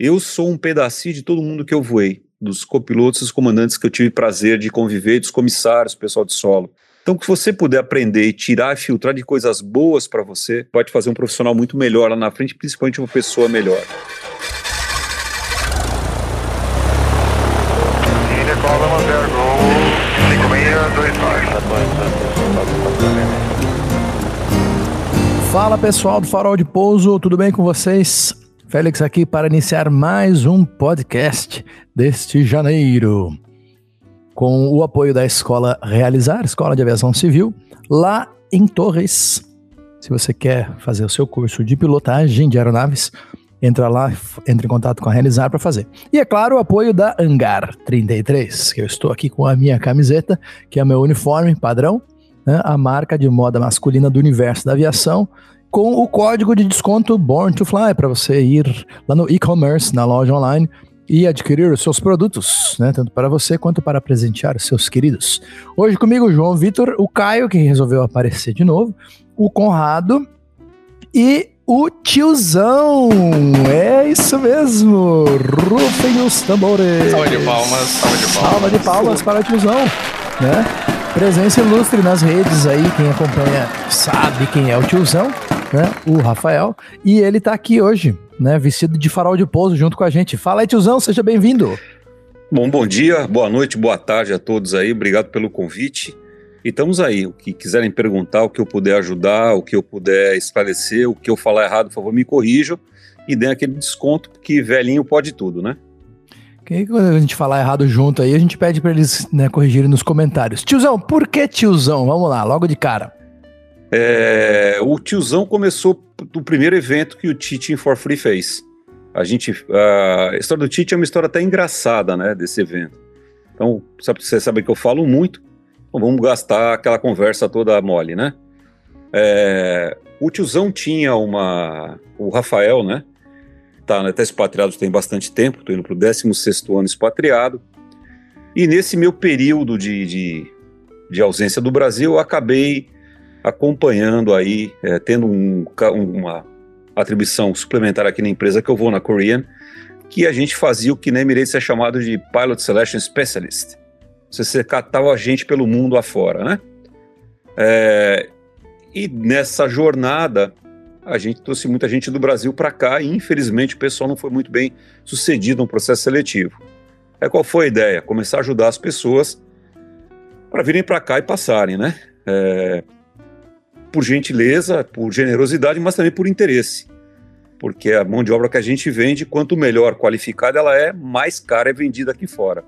Eu sou um pedacinho de todo mundo que eu voei, dos copilotos dos comandantes que eu tive prazer de conviver, dos comissários, pessoal de solo. Então, se você puder aprender e tirar e filtrar de coisas boas para você, pode fazer um profissional muito melhor lá na frente, principalmente uma pessoa melhor. Fala pessoal do Farol de Pouso, tudo bem com vocês? Félix aqui para iniciar mais um podcast deste janeiro. Com o apoio da Escola Realizar, Escola de Aviação Civil, lá em Torres. Se você quer fazer o seu curso de pilotagem de aeronaves, entra lá, entre em contato com a Realizar para fazer. E é claro, o apoio da Angar 33, que eu estou aqui com a minha camiseta, que é meu uniforme padrão, né, a marca de moda masculina do universo da aviação com o código de desconto Born to Fly para você ir lá no e-commerce, na loja online e adquirir os seus produtos, né, tanto para você quanto para presentear os seus queridos. Hoje comigo João Vitor, o Caio que resolveu aparecer de novo, o Conrado e o tiozão. É isso mesmo. Rufem os tambores. Salva de palmas, salva de palmas. Salva de palmas para o tiozão, né? Presença ilustre nas redes aí, quem acompanha sabe quem é o tiozão né? O Rafael. E ele tá aqui hoje, né? Vestido de farol de pouso junto com a gente. Fala aí, tiozão, seja bem-vindo. Bom, bom dia, boa noite, boa tarde a todos aí. Obrigado pelo convite. E estamos aí. O que quiserem perguntar, o que eu puder ajudar, o que eu puder esclarecer, o que eu falar errado, por favor, me corrijam e dê aquele desconto, porque velhinho pode tudo, né? Que quando a gente falar errado junto aí, a gente pede para eles né, corrigirem nos comentários. Tiozão, por que tiozão? Vamos lá, logo de cara. É, o tiozão começou do primeiro evento que o Teaching for Free fez. A gente, a história do Tite é uma história até engraçada, né, desse evento. Então, sabe, você sabe que eu falo muito, então vamos gastar aquela conversa toda mole, né? É, o tiozão tinha uma, o Rafael, né, tá, né, tá expatriado tem bastante tempo, tô indo pro 16º ano expatriado, e nesse meu período de, de, de ausência do Brasil, eu acabei acompanhando aí, é, tendo um, uma atribuição suplementar aqui na empresa que eu vou, na Korean, que a gente fazia o que na Emirates é chamado de Pilot Selection Specialist. Você catava a gente pelo mundo afora, né? É, e nessa jornada, a gente trouxe muita gente do Brasil para cá e infelizmente o pessoal não foi muito bem sucedido no processo seletivo. É qual foi a ideia? Começar a ajudar as pessoas para virem para cá e passarem, né? É, por gentileza, por generosidade, mas também por interesse. Porque a mão de obra que a gente vende, quanto melhor qualificada ela é, mais cara é vendida aqui fora.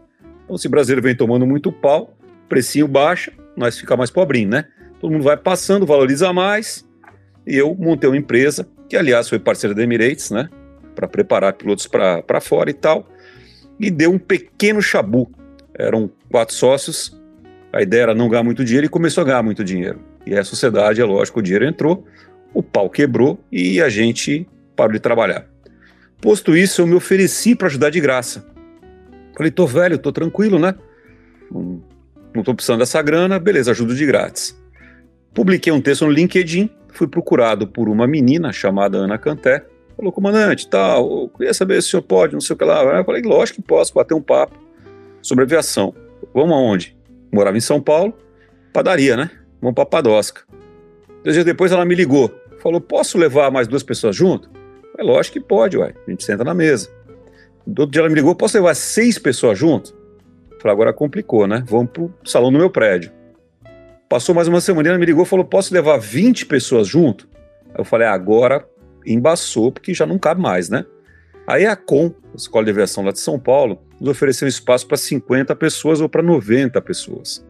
Então, se o brasileiro vem tomando muito pau, precinho baixa, nós fica mais pobrinho, né? Todo mundo vai passando, valoriza mais. E eu montei uma empresa, que aliás foi parceira da Emirates, né? Para preparar pilotos para fora e tal. E deu um pequeno chabu. Eram quatro sócios. A ideia era não ganhar muito dinheiro e começou a ganhar muito dinheiro. E a sociedade, é lógico, o dinheiro entrou, o pau quebrou e a gente parou de trabalhar. Posto isso, eu me ofereci para ajudar de graça. Falei, tô velho, tô tranquilo, né? Não, não tô precisando dessa grana, beleza, ajudo de grátis. Publiquei um texto no LinkedIn, fui procurado por uma menina chamada Ana Canté. Falou, comandante, tal, queria saber se o senhor pode, não sei o que lá. Eu falei, lógico que posso, bater um papo sobre aviação. Vamos aonde? Morava em São Paulo, padaria, né? Vamos para Padosca. Dois dias depois ela me ligou. Falou, posso levar mais duas pessoas junto? É lógico que pode, uai. A gente senta na mesa. Do outro dia ela me ligou, posso levar seis pessoas junto? Falei, agora complicou, né? Vamos pro salão do meu prédio. Passou mais uma semana, ela me ligou falou, posso levar 20 pessoas junto? Eu falei, agora embaçou, porque já não cabe mais, né? Aí a COM, a Escola de Aviação lá de São Paulo, nos ofereceu espaço para 50 pessoas ou para 90 pessoas.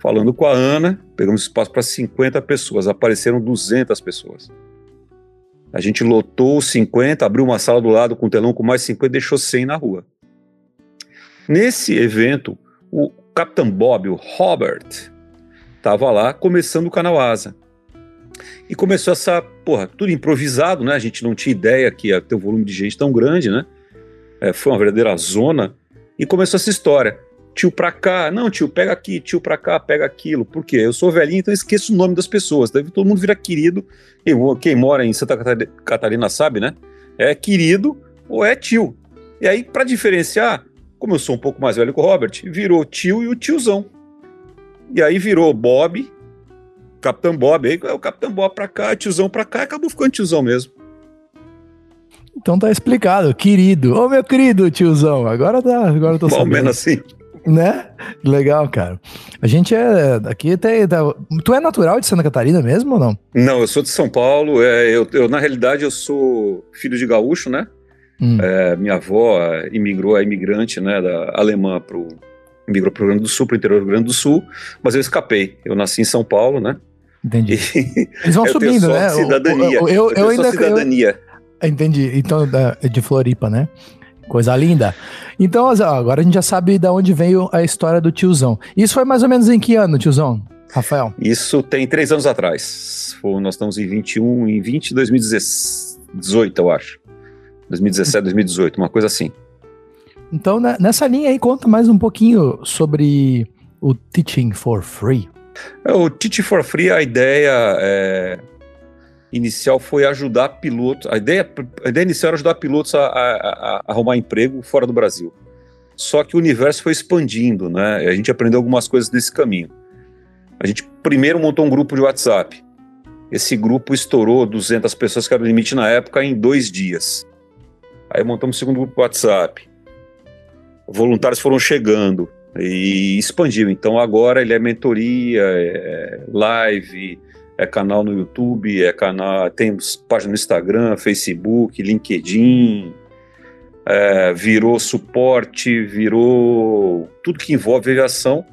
Falando com a Ana, pegamos espaço para 50 pessoas, apareceram 200 pessoas. A gente lotou 50, abriu uma sala do lado com um telão com mais 50 e deixou 100 na rua. Nesse evento, o Capitão Bob, o Robert, estava lá começando o canal Asa. E começou essa, porra, tudo improvisado, né? A gente não tinha ideia que ia ter um volume de gente tão grande, né? É, foi uma verdadeira zona. E começou essa história tio pra cá, não, tio, pega aqui, tio pra cá, pega aquilo. Por quê? Eu sou velhinho, então esqueço o nome das pessoas. Todo mundo vira querido. Quem, quem mora em Santa Catarina sabe, né? É querido, ou é tio. E aí, para diferenciar, como eu sou um pouco mais velho que o Robert, virou tio e o tiozão. E aí virou Bob, Capitão Bob, aí é o Capitão Bob pra cá, tiozão pra cá, acabou ficando tiozão mesmo. Então tá explicado, querido. Ô, meu querido tiozão, agora tá, agora eu tô Bom, menos assim. Né? Legal, cara. A gente é. Aqui tem. Tá, tu é natural de Santa Catarina mesmo ou não? Não, eu sou de São Paulo. É, eu, eu, na realidade, eu sou filho de gaúcho, né? Hum. É, minha avó imigrou, é imigrante, né? Da alemã pro. Imigrou pro Rio Grande do Sul, pro interior do Rio Grande do Sul, mas eu escapei. Eu nasci em São Paulo, né? Entendi. E Eles vão subindo, né? Cidadania. Eu, eu, eu, eu ainda. cidadania. Entendi. Então, de Floripa, né? Coisa linda. Então, agora a gente já sabe de onde veio a história do tiozão. Isso foi mais ou menos em que ano, tiozão? Rafael? Isso tem três anos atrás. Nós estamos em 21, em 20 de 2018, eu acho. 2017, 2018, uma coisa assim. Então, né, nessa linha aí, conta mais um pouquinho sobre o Teaching for Free. O Teaching for Free, a ideia é, inicial foi ajudar pilotos. A ideia, a ideia inicial era ajudar pilotos a, a, a, arrumar emprego fora do Brasil. Só que o universo foi expandindo, né? A gente aprendeu algumas coisas nesse caminho. A gente primeiro montou um grupo de WhatsApp. Esse grupo estourou 200 pessoas, que era o limite na época, em dois dias. Aí montamos o segundo grupo de WhatsApp. Voluntários foram chegando e expandiu. Então agora ele é mentoria, é live, é canal no YouTube, é canal, temos página no Instagram, Facebook, LinkedIn, é, virou suporte, virou tudo que envolve aviação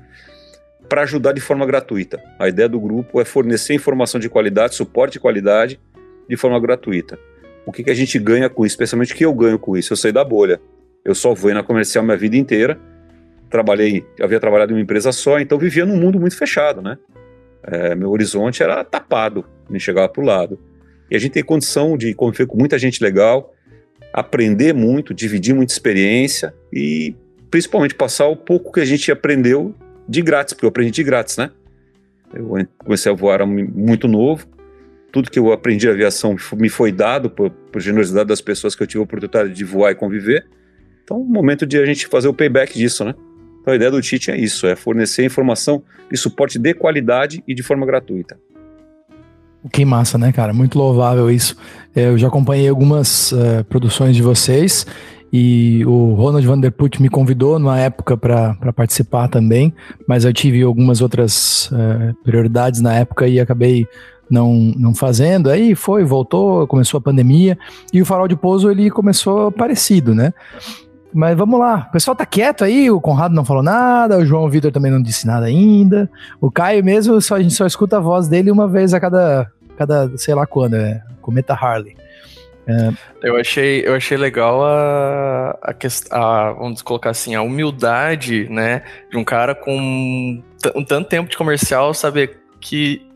para ajudar de forma gratuita. A ideia do grupo é fornecer informação de qualidade, suporte de qualidade de forma gratuita. O que, que a gente ganha com isso? Especialmente o que eu ganho com isso? Eu saí da bolha. Eu só vou na comercial minha vida inteira. Trabalhei, havia trabalhado em uma empresa só, então vivia num mundo muito fechado, né? É, meu horizonte era tapado, nem chegava para o lado. E a gente tem condição de conviver com muita gente legal, aprender muito, dividir muita experiência e principalmente passar o pouco que a gente aprendeu de grátis, porque eu aprendi de grátis, né? Eu comecei a voar muito novo, tudo que eu aprendi de aviação me foi dado por, por generosidade das pessoas que eu tive a oportunidade de voar e conviver. Então, momento de a gente fazer o payback disso, né? Então a ideia do Tite é isso, é fornecer informação e suporte de qualidade e de forma gratuita. Que massa, né, cara? Muito louvável isso. É, eu já acompanhei algumas uh, produções de vocês e o Ronald Vanderput me convidou numa época para participar também, mas eu tive algumas outras uh, prioridades na época e acabei não, não fazendo. Aí foi, voltou, começou a pandemia e o Farol de Pouso ele começou parecido, né? Mas vamos lá. O pessoal tá quieto aí, o Conrado não falou nada, o João Vitor também não disse nada ainda. O Caio mesmo, só, a gente só escuta a voz dele uma vez a cada, cada sei lá quando, é Cometa Harley. Eu, achei, eu achei legal a, a, a, vamos colocar assim, a humildade, né, de um cara com um tanto tempo de comercial saber que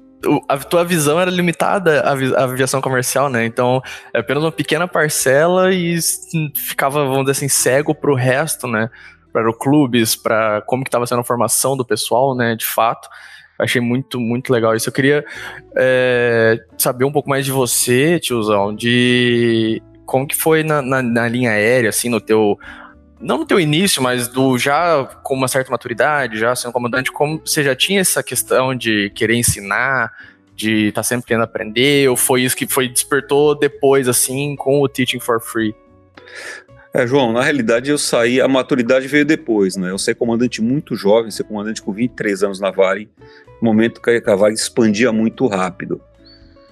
a tua visão era limitada à, aviação comercial, né? Então, é apenas uma pequena parcela e ficava, vamos dizer assim, cego pro resto, né? Para clubes, para como que estava sendo a formação do pessoal, né? De fato. Achei muito, muito legal isso. Eu queria é, saber um pouco mais de você, tiozão, de como que foi na, na, na linha aérea, assim, no teu não no teu início, mas do já com uma certa maturidade, já sendo comandante, como você já tinha essa questão de querer ensinar, de estar tá sempre querendo aprender, ou foi isso que foi despertou depois, assim, com o Teaching for Free? É, João, na realidade eu saí, a maturidade veio depois, né? Eu saí comandante muito jovem, ser comandante com 23 anos na Vale, momento que a Vale expandia muito rápido.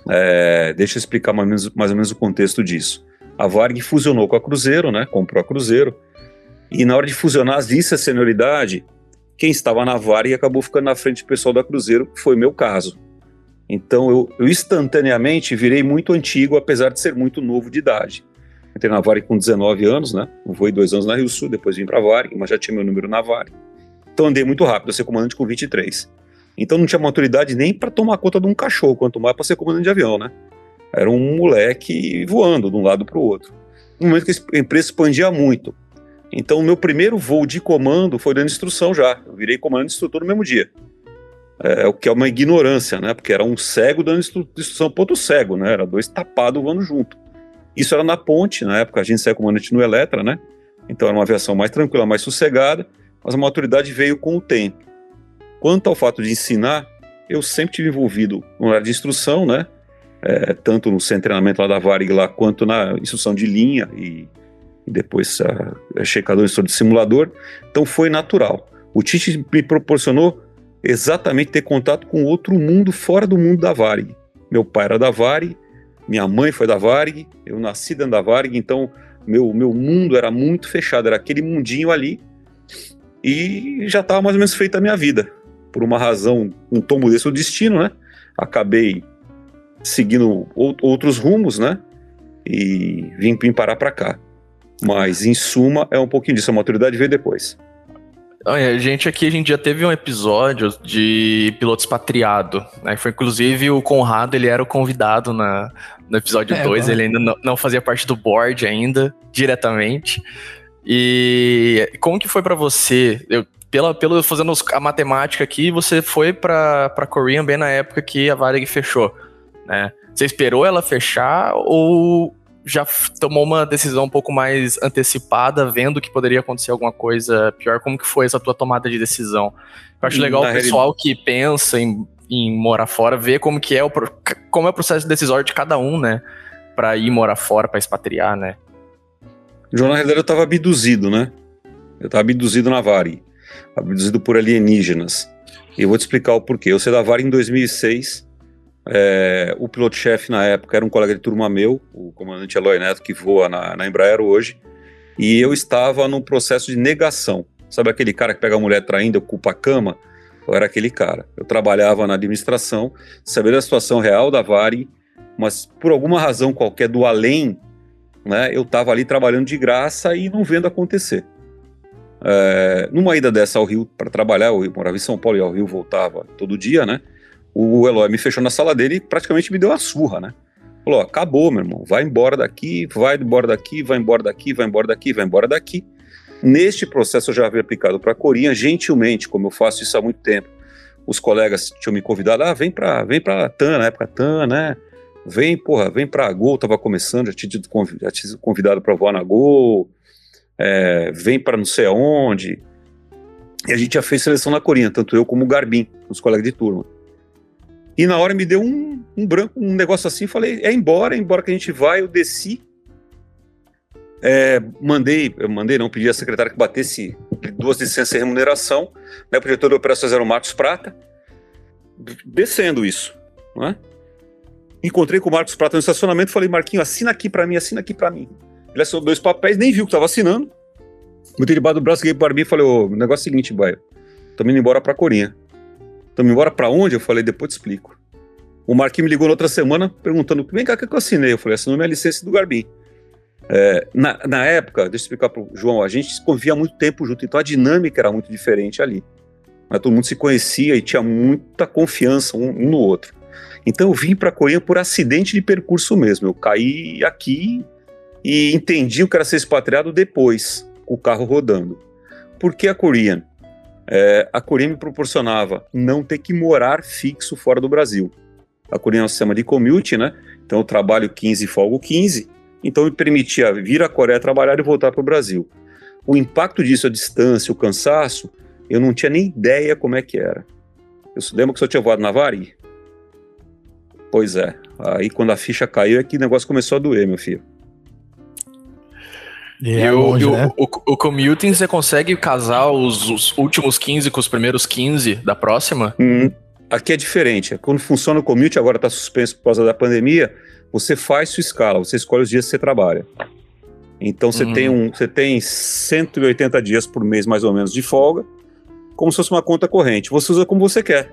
É, deixa eu explicar mais ou, menos, mais ou menos o contexto disso. A Varg fusionou com a Cruzeiro, né? Comprou a Cruzeiro e na hora de fusionar as listas de senioridade, quem estava na VAR e acabou ficando na frente do pessoal da Cruzeiro, foi meu caso. Então eu, eu, instantaneamente virei muito antigo, apesar de ser muito novo de idade. Entrei na VAR com 19 anos, né? Fui dois anos na Rio Sul, depois vim para a VAR, mas já tinha meu número na VAR. Então andei muito rápido, eu ser comandante com 23. Então não tinha maturidade nem para tomar conta de um cachorro, quanto mais para ser comandante de avião, né? Era um moleque voando de um lado para o outro. No momento que a empresa expandia muito, então, o meu primeiro voo de comando foi dando instrução já. Eu virei comando instrutor no mesmo dia. É, o que é uma ignorância, né? Porque era um cego dando instru instrução para outro cego, né? Era dois tapados voando junto. Isso era na ponte, na época a gente saiu comandante no Eletra, né? Então era uma aviação mais tranquila, mais sossegada, mas a maturidade veio com o tempo. Quanto ao fato de ensinar, eu sempre tive envolvido no área de instrução, né? É, tanto no centro de treinamento lá da Varig lá, quanto na instrução de linha e, e depois a, a checador de simulador. Então foi natural. O Tite me proporcionou exatamente ter contato com outro mundo fora do mundo da Varig. Meu pai era da Varig, minha mãe foi da Varig, eu nasci dentro da Varig, então meu, meu mundo era muito fechado, era aquele mundinho ali e já estava mais ou menos feita a minha vida. Por uma razão, um tombo desse o destino, né? Acabei seguindo outros rumos, né? E vim, vim parar para cá. Mas, em suma, é um pouquinho disso. A maturidade veio depois. A gente aqui, a gente já teve um episódio de piloto expatriado, né? Foi inclusive o Conrado, ele era o convidado na, no episódio 2, é, ele ainda não, não, fazia parte do board ainda, diretamente. E como que foi para você? Eu, pela, pelo fazendo a matemática aqui, você foi para Korean bem na época que a Varig fechou, né? Você esperou ela fechar ou já tomou uma decisão um pouco mais antecipada, vendo que poderia acontecer alguma coisa pior? Como que foi essa tua tomada de decisão? Eu acho legal Na o pessoal realidade... que pensa em, em, morar fora, ver como que é o, como é o processo decisório de cada um, né? Para ir morar fora, para expatriar, né? João, na realidade, eu estava abduzido, né? Eu estava abduzido na Vari, abduzido por alienígenas. E eu vou te explicar o porquê. Eu saí da Vari em 2006 é, o piloto-chefe na época era um colega de turma meu, o comandante Eloy Neto, que voa na, na Embraer hoje, e eu estava num processo de negação. Sabe aquele cara que pega a mulher traindo, ocupa a cama? Eu era aquele cara. Eu trabalhava na administração, sabia da situação real da Vari, mas por alguma razão qualquer do além, né, eu estava ali trabalhando de graça e não vendo acontecer. É, numa ida dessa ao Rio para trabalhar, eu morava em São Paulo e ao Rio voltava todo dia, né? O Eloy me fechou na sala dele e praticamente me deu uma surra, né? Falou: acabou, meu irmão, vai embora daqui, vai embora daqui, vai embora daqui, vai embora daqui, vai embora daqui. Neste processo eu já havia aplicado para a Corinha, gentilmente, como eu faço isso há muito tempo. Os colegas tinham me convidado, ah, vem para vem para TAN, na época TAN, né? Vem, porra, vem para a Gol, tava começando, já tinha sido convidado para voar na Gol, é, vem para não sei aonde. E a gente já fez seleção na Corinha, tanto eu como o Garbim, os colegas de turma. E na hora me deu um, um branco, um negócio assim, falei, é embora, é embora que a gente vai, eu desci. É, mandei, eu mandei, não, pedi a secretária que batesse duas licenças de remuneração, né, o diretor de operações era o Marcos Prata, descendo isso, não é? Encontrei com o Marcos Prata no estacionamento, falei, Marquinho, assina aqui para mim, assina aqui para mim. Ele assinou dois papéis, nem viu que estava assinando. Botei debaixo do braço, liguei para mim e falei, o negócio é o seguinte, boy, estamos indo embora para Corinha. Estamos embora para onde? Eu falei, depois te explico. O Marquinhos me ligou na outra semana perguntando, vem cá, o que eu assinei? Eu falei, assinou minha licença do Garbim. É, na, na, época, deixa eu explicar para o João, a gente convivia muito tempo junto, então a dinâmica era muito diferente ali. Mas todo mundo se conhecia e tinha muita confiança um, um no outro. Então eu vim para Coreia por acidente de percurso mesmo. Eu caí aqui e entendi o que era ser expatriado depois, com o carro rodando. Por que a Korean? É, a Coreia me proporcionava não ter que morar fixo fora do Brasil. A Coreia é um sistema de commute, né? Então eu trabalho 15 e folgo 15, então me permitia vir à Coreia trabalhar e voltar para o Brasil. O impacto disso, a distância, o cansaço, eu não tinha nem ideia como é que era. Eu lembro que só tinha voado na Vari? Pois é. Aí quando a ficha caiu é que o negócio começou a doer, meu filho. E, é longe, o, né? o, o, commuting, você consegue casar os, os, últimos 15 com os primeiros 15 da próxima? Hum, aqui é diferente. Quando funciona o commute, agora está suspenso por causa da pandemia, você faz sua escala, você escolhe os dias que você trabalha. Então você, hum. tem, um, você tem 180 dias por mês, mais ou menos, de folga, como se fosse uma conta corrente. Você usa como você quer.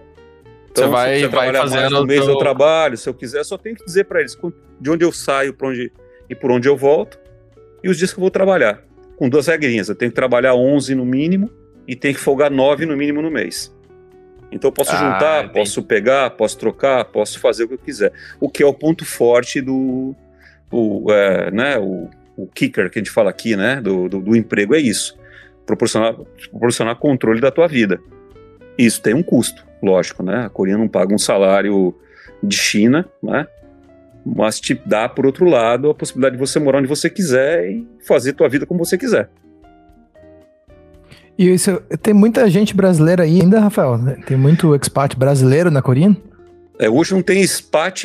Então, você vai, se você vai fazendo mais um mês teu... eu trabalho, se eu quiser, só tenho que dizer para eles de onde eu saio para onde, e por onde eu volto e os dias que eu vou trabalhar. Com duas regrinhas, eu tenho que trabalhar 11 no mínimo e tenho que folgar 9 no mínimo no mês. Então eu posso ah, juntar, posso pegar, posso trocar, posso fazer o que eu quiser. O que é o ponto forte do, o, é, né, o, o, kicker que a gente fala aqui, né, do, do, do emprego é isso, proporcionar, proporcionar controle da tua vida. Isso tem um custo, lógico, né? A Coreia não paga um salário de China, né? Mas te dá, por outro lado, a possibilidade de você morar onde você quiser e fazer tua vida como você quiser. E isso, tem muita gente brasileira aí ainda, Rafael? Tem muito expat brasileiro na Corinha? É, hoje não tem expat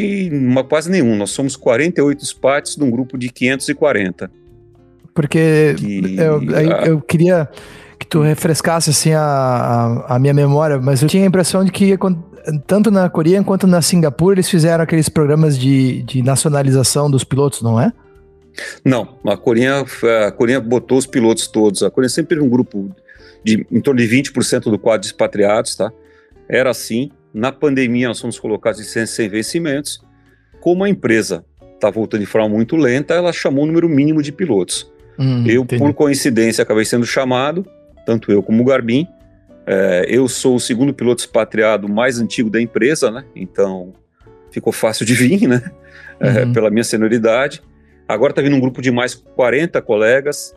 quase nenhum. Nós somos 48 expats de um grupo de 540. Porque que, eu, a... eu queria que tu refrescasse assim a, a, a, minha memória, mas eu tinha a impressão de que tanto na Coreia quanto na Singapura eles fizeram aqueles programas de, de nacionalização dos pilotos, não é? Não, a Coreia, a Coreia botou os pilotos todos. A Coreia sempre teve um grupo de em torno de 20% do quadro de expatriados, tá? Era assim. Na pandemia, nós fomos colocados em sem vencimentos. Como a empresa está voltando de forma muito lenta, ela chamou o número mínimo de pilotos. Hum, eu, entendi. por coincidência, acabei sendo chamado, tanto eu como o Garbin. É, eu sou o segundo piloto expatriado mais antigo da empresa, né? Então ficou fácil de vir, né? É, uhum. pela minha senioridade. Agora está vindo um grupo de mais 40 colegas.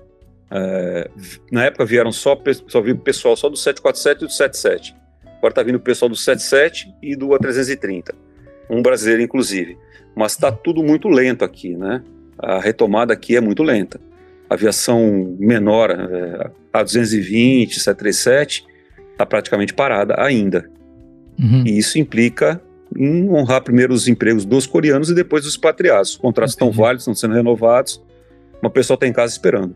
É, na época vieram só, só viu pessoal só do 747 e do 77. Agora está vindo o pessoal do 77 e do A330. Um brasileiro, inclusive. Mas está tudo muito lento aqui, né? A retomada aqui é muito lenta. Aviação menor, é, A220, 737, está praticamente parada ainda. Uhum. E isso implica em honrar primeiro os empregos dos coreanos e depois dos expatriados. Os contratos estão válidos, estão sendo renovados, mas o pessoal está em casa esperando.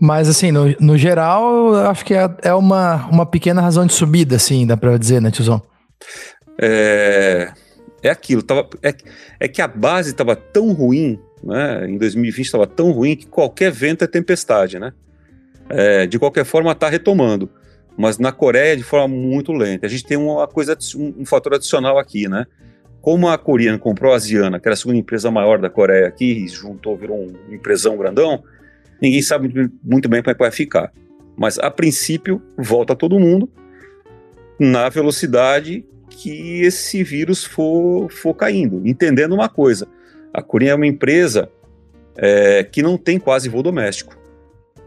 Mas, assim, no, no geral, acho que é, é uma, uma pequena razão de subida, assim, dá para dizer, né, Tiozão? É, é aquilo, tava, é, é que a base estava tão ruim, né, em 2020 estava tão ruim que qualquer vento é tempestade, né? É, de qualquer forma, está retomando. Mas na Coreia, de forma muito lenta. A gente tem uma coisa, um, um fator adicional aqui, né? Como a coreana comprou a Asiana, que era a segunda empresa maior da Coreia aqui, e juntou, virou um empresão grandão, ninguém sabe muito bem como é que vai ficar. Mas, a princípio, volta todo mundo na velocidade que esse vírus for, for caindo. Entendendo uma coisa, a Coreia é uma empresa é, que não tem quase voo doméstico.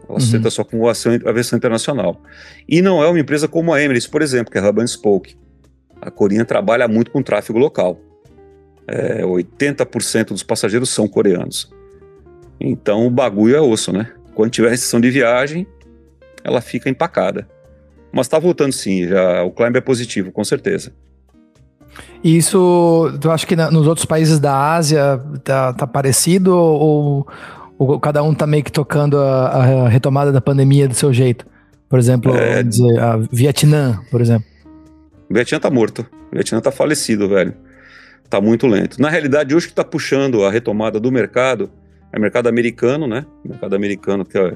Ela uhum. só com a aviação internacional. E não é uma empresa como a Emirates, por exemplo, que é Hub and Spoke. A Coreia trabalha muito com tráfego local. É, 80% dos passageiros são coreanos. Então o bagulho é osso, né? Quando tiver restrição de viagem, ela fica empacada. Mas está voltando sim, já o climb é positivo, com certeza. E isso, tu acha que na, nos outros países da Ásia tá, tá parecido ou, ou, cada um tá meio que tocando a, a, retomada da pandemia do seu jeito? Por exemplo, é... dizer, a Vietnã, por exemplo. O Vietnã tá morto. O Vietnã tá falecido, velho. Tá muito lento. Na realidade, hoje que tá puxando a retomada do mercado é o mercado americano, né? O mercado americano que é,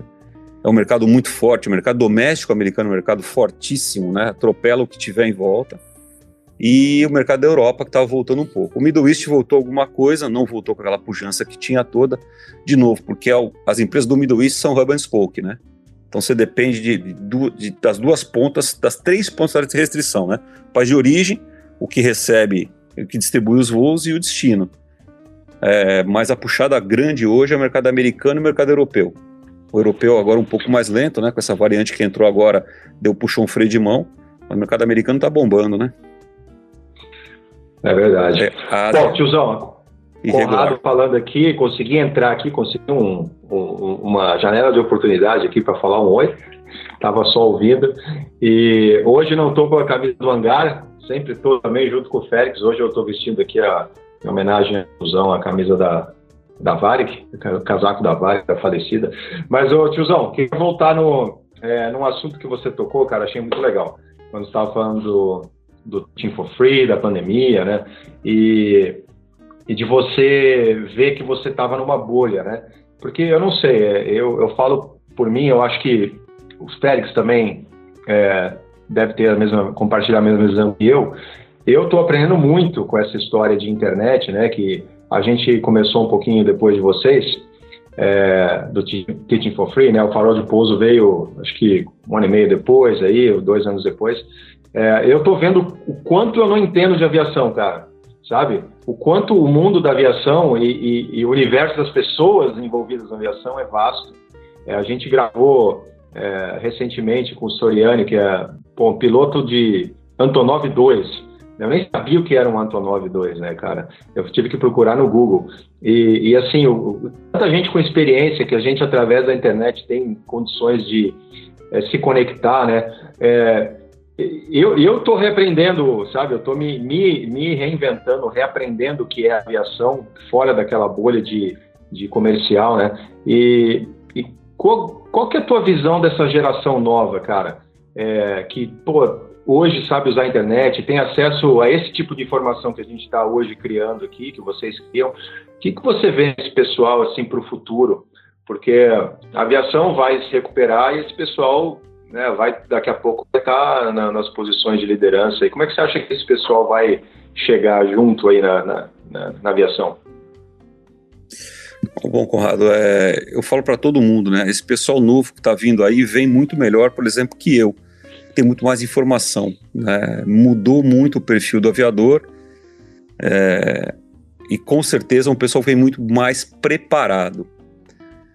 é um mercado muito forte, o mercado doméstico americano é um mercado fortíssimo, né? Atropela o que tiver em volta. E o mercado da Europa que estava voltando um pouco. O Middle East voltou alguma coisa, não voltou com aquela pujança que tinha toda, de novo, porque é as empresas do Middle East são hub and spoke, né? Então você depende de, de, de, das duas pontas, das três pontas de restrição, né? O país de origem, o que recebe, o que distribui os voos e o destino. É, mas a puxada grande hoje é o mercado americano e o mercado europeu. O europeu agora um pouco mais lento, né? Com essa variante que entrou agora, deu puxou um freio de mão. Mas o mercado americano está bombando, né? É verdade. É, Bom, tiozão, Conrado falando aqui, consegui entrar aqui, consegui um, um, uma janela de oportunidade aqui para falar um oi. Tava só ouvindo. E hoje não estou com a camisa do hangar, sempre estou também junto com o Félix. Hoje eu estou vestindo aqui a, em homenagem à a camisa da, da Varig, o casaco da Varig, da falecida. Mas, ô, tiozão, queria voltar no, é, num assunto que você tocou, cara, achei muito legal. Quando você estava falando do, do Team for Free, da pandemia, né? E, e de você ver que você estava numa bolha, né? Porque eu não sei, é, eu, eu falo por mim, eu acho que os Félix também é, deve ter a mesma, compartilhar a mesma visão que eu, eu estou aprendendo muito com essa história de internet, né? Que a gente começou um pouquinho depois de vocês, é, do Teaching for Free, né? O Farol de Pouso veio, acho que um ano e meio depois, aí, dois anos depois. É, eu estou vendo o quanto eu não entendo de aviação, cara, sabe? O quanto o mundo da aviação e, e, e o universo das pessoas envolvidas na aviação é vasto. É, a gente gravou é, recentemente com o Soriani, que é pô, piloto de Antonov 2, Eu nem sabia o que era um Antonov 2, né, cara? Eu tive que procurar no Google. E, e assim, o, tanta gente com experiência que a gente, através da internet, tem condições de é, se conectar, né? É, eu, eu tô reaprendendo, sabe? Eu tô me, me, me reinventando, reaprendendo o que é aviação fora daquela bolha de, de comercial, né? E, e qual, qual que é a tua visão dessa geração nova, cara? É, que, pô, hoje sabe usar a internet, tem acesso a esse tipo de informação que a gente está hoje criando aqui, que vocês criam. O que, que você vê esse pessoal assim para o futuro? Porque a aviação vai se recuperar e esse pessoal né, vai daqui a pouco estar na, nas posições de liderança. E como é que você acha que esse pessoal vai chegar junto aí na, na, na, na aviação? Bom, Conrado, é, eu falo para todo mundo, né? Esse pessoal novo que está vindo aí vem muito melhor, por exemplo, que eu tem muito mais informação. Né? Mudou muito o perfil do aviador é, e com certeza um pessoal vem muito mais preparado.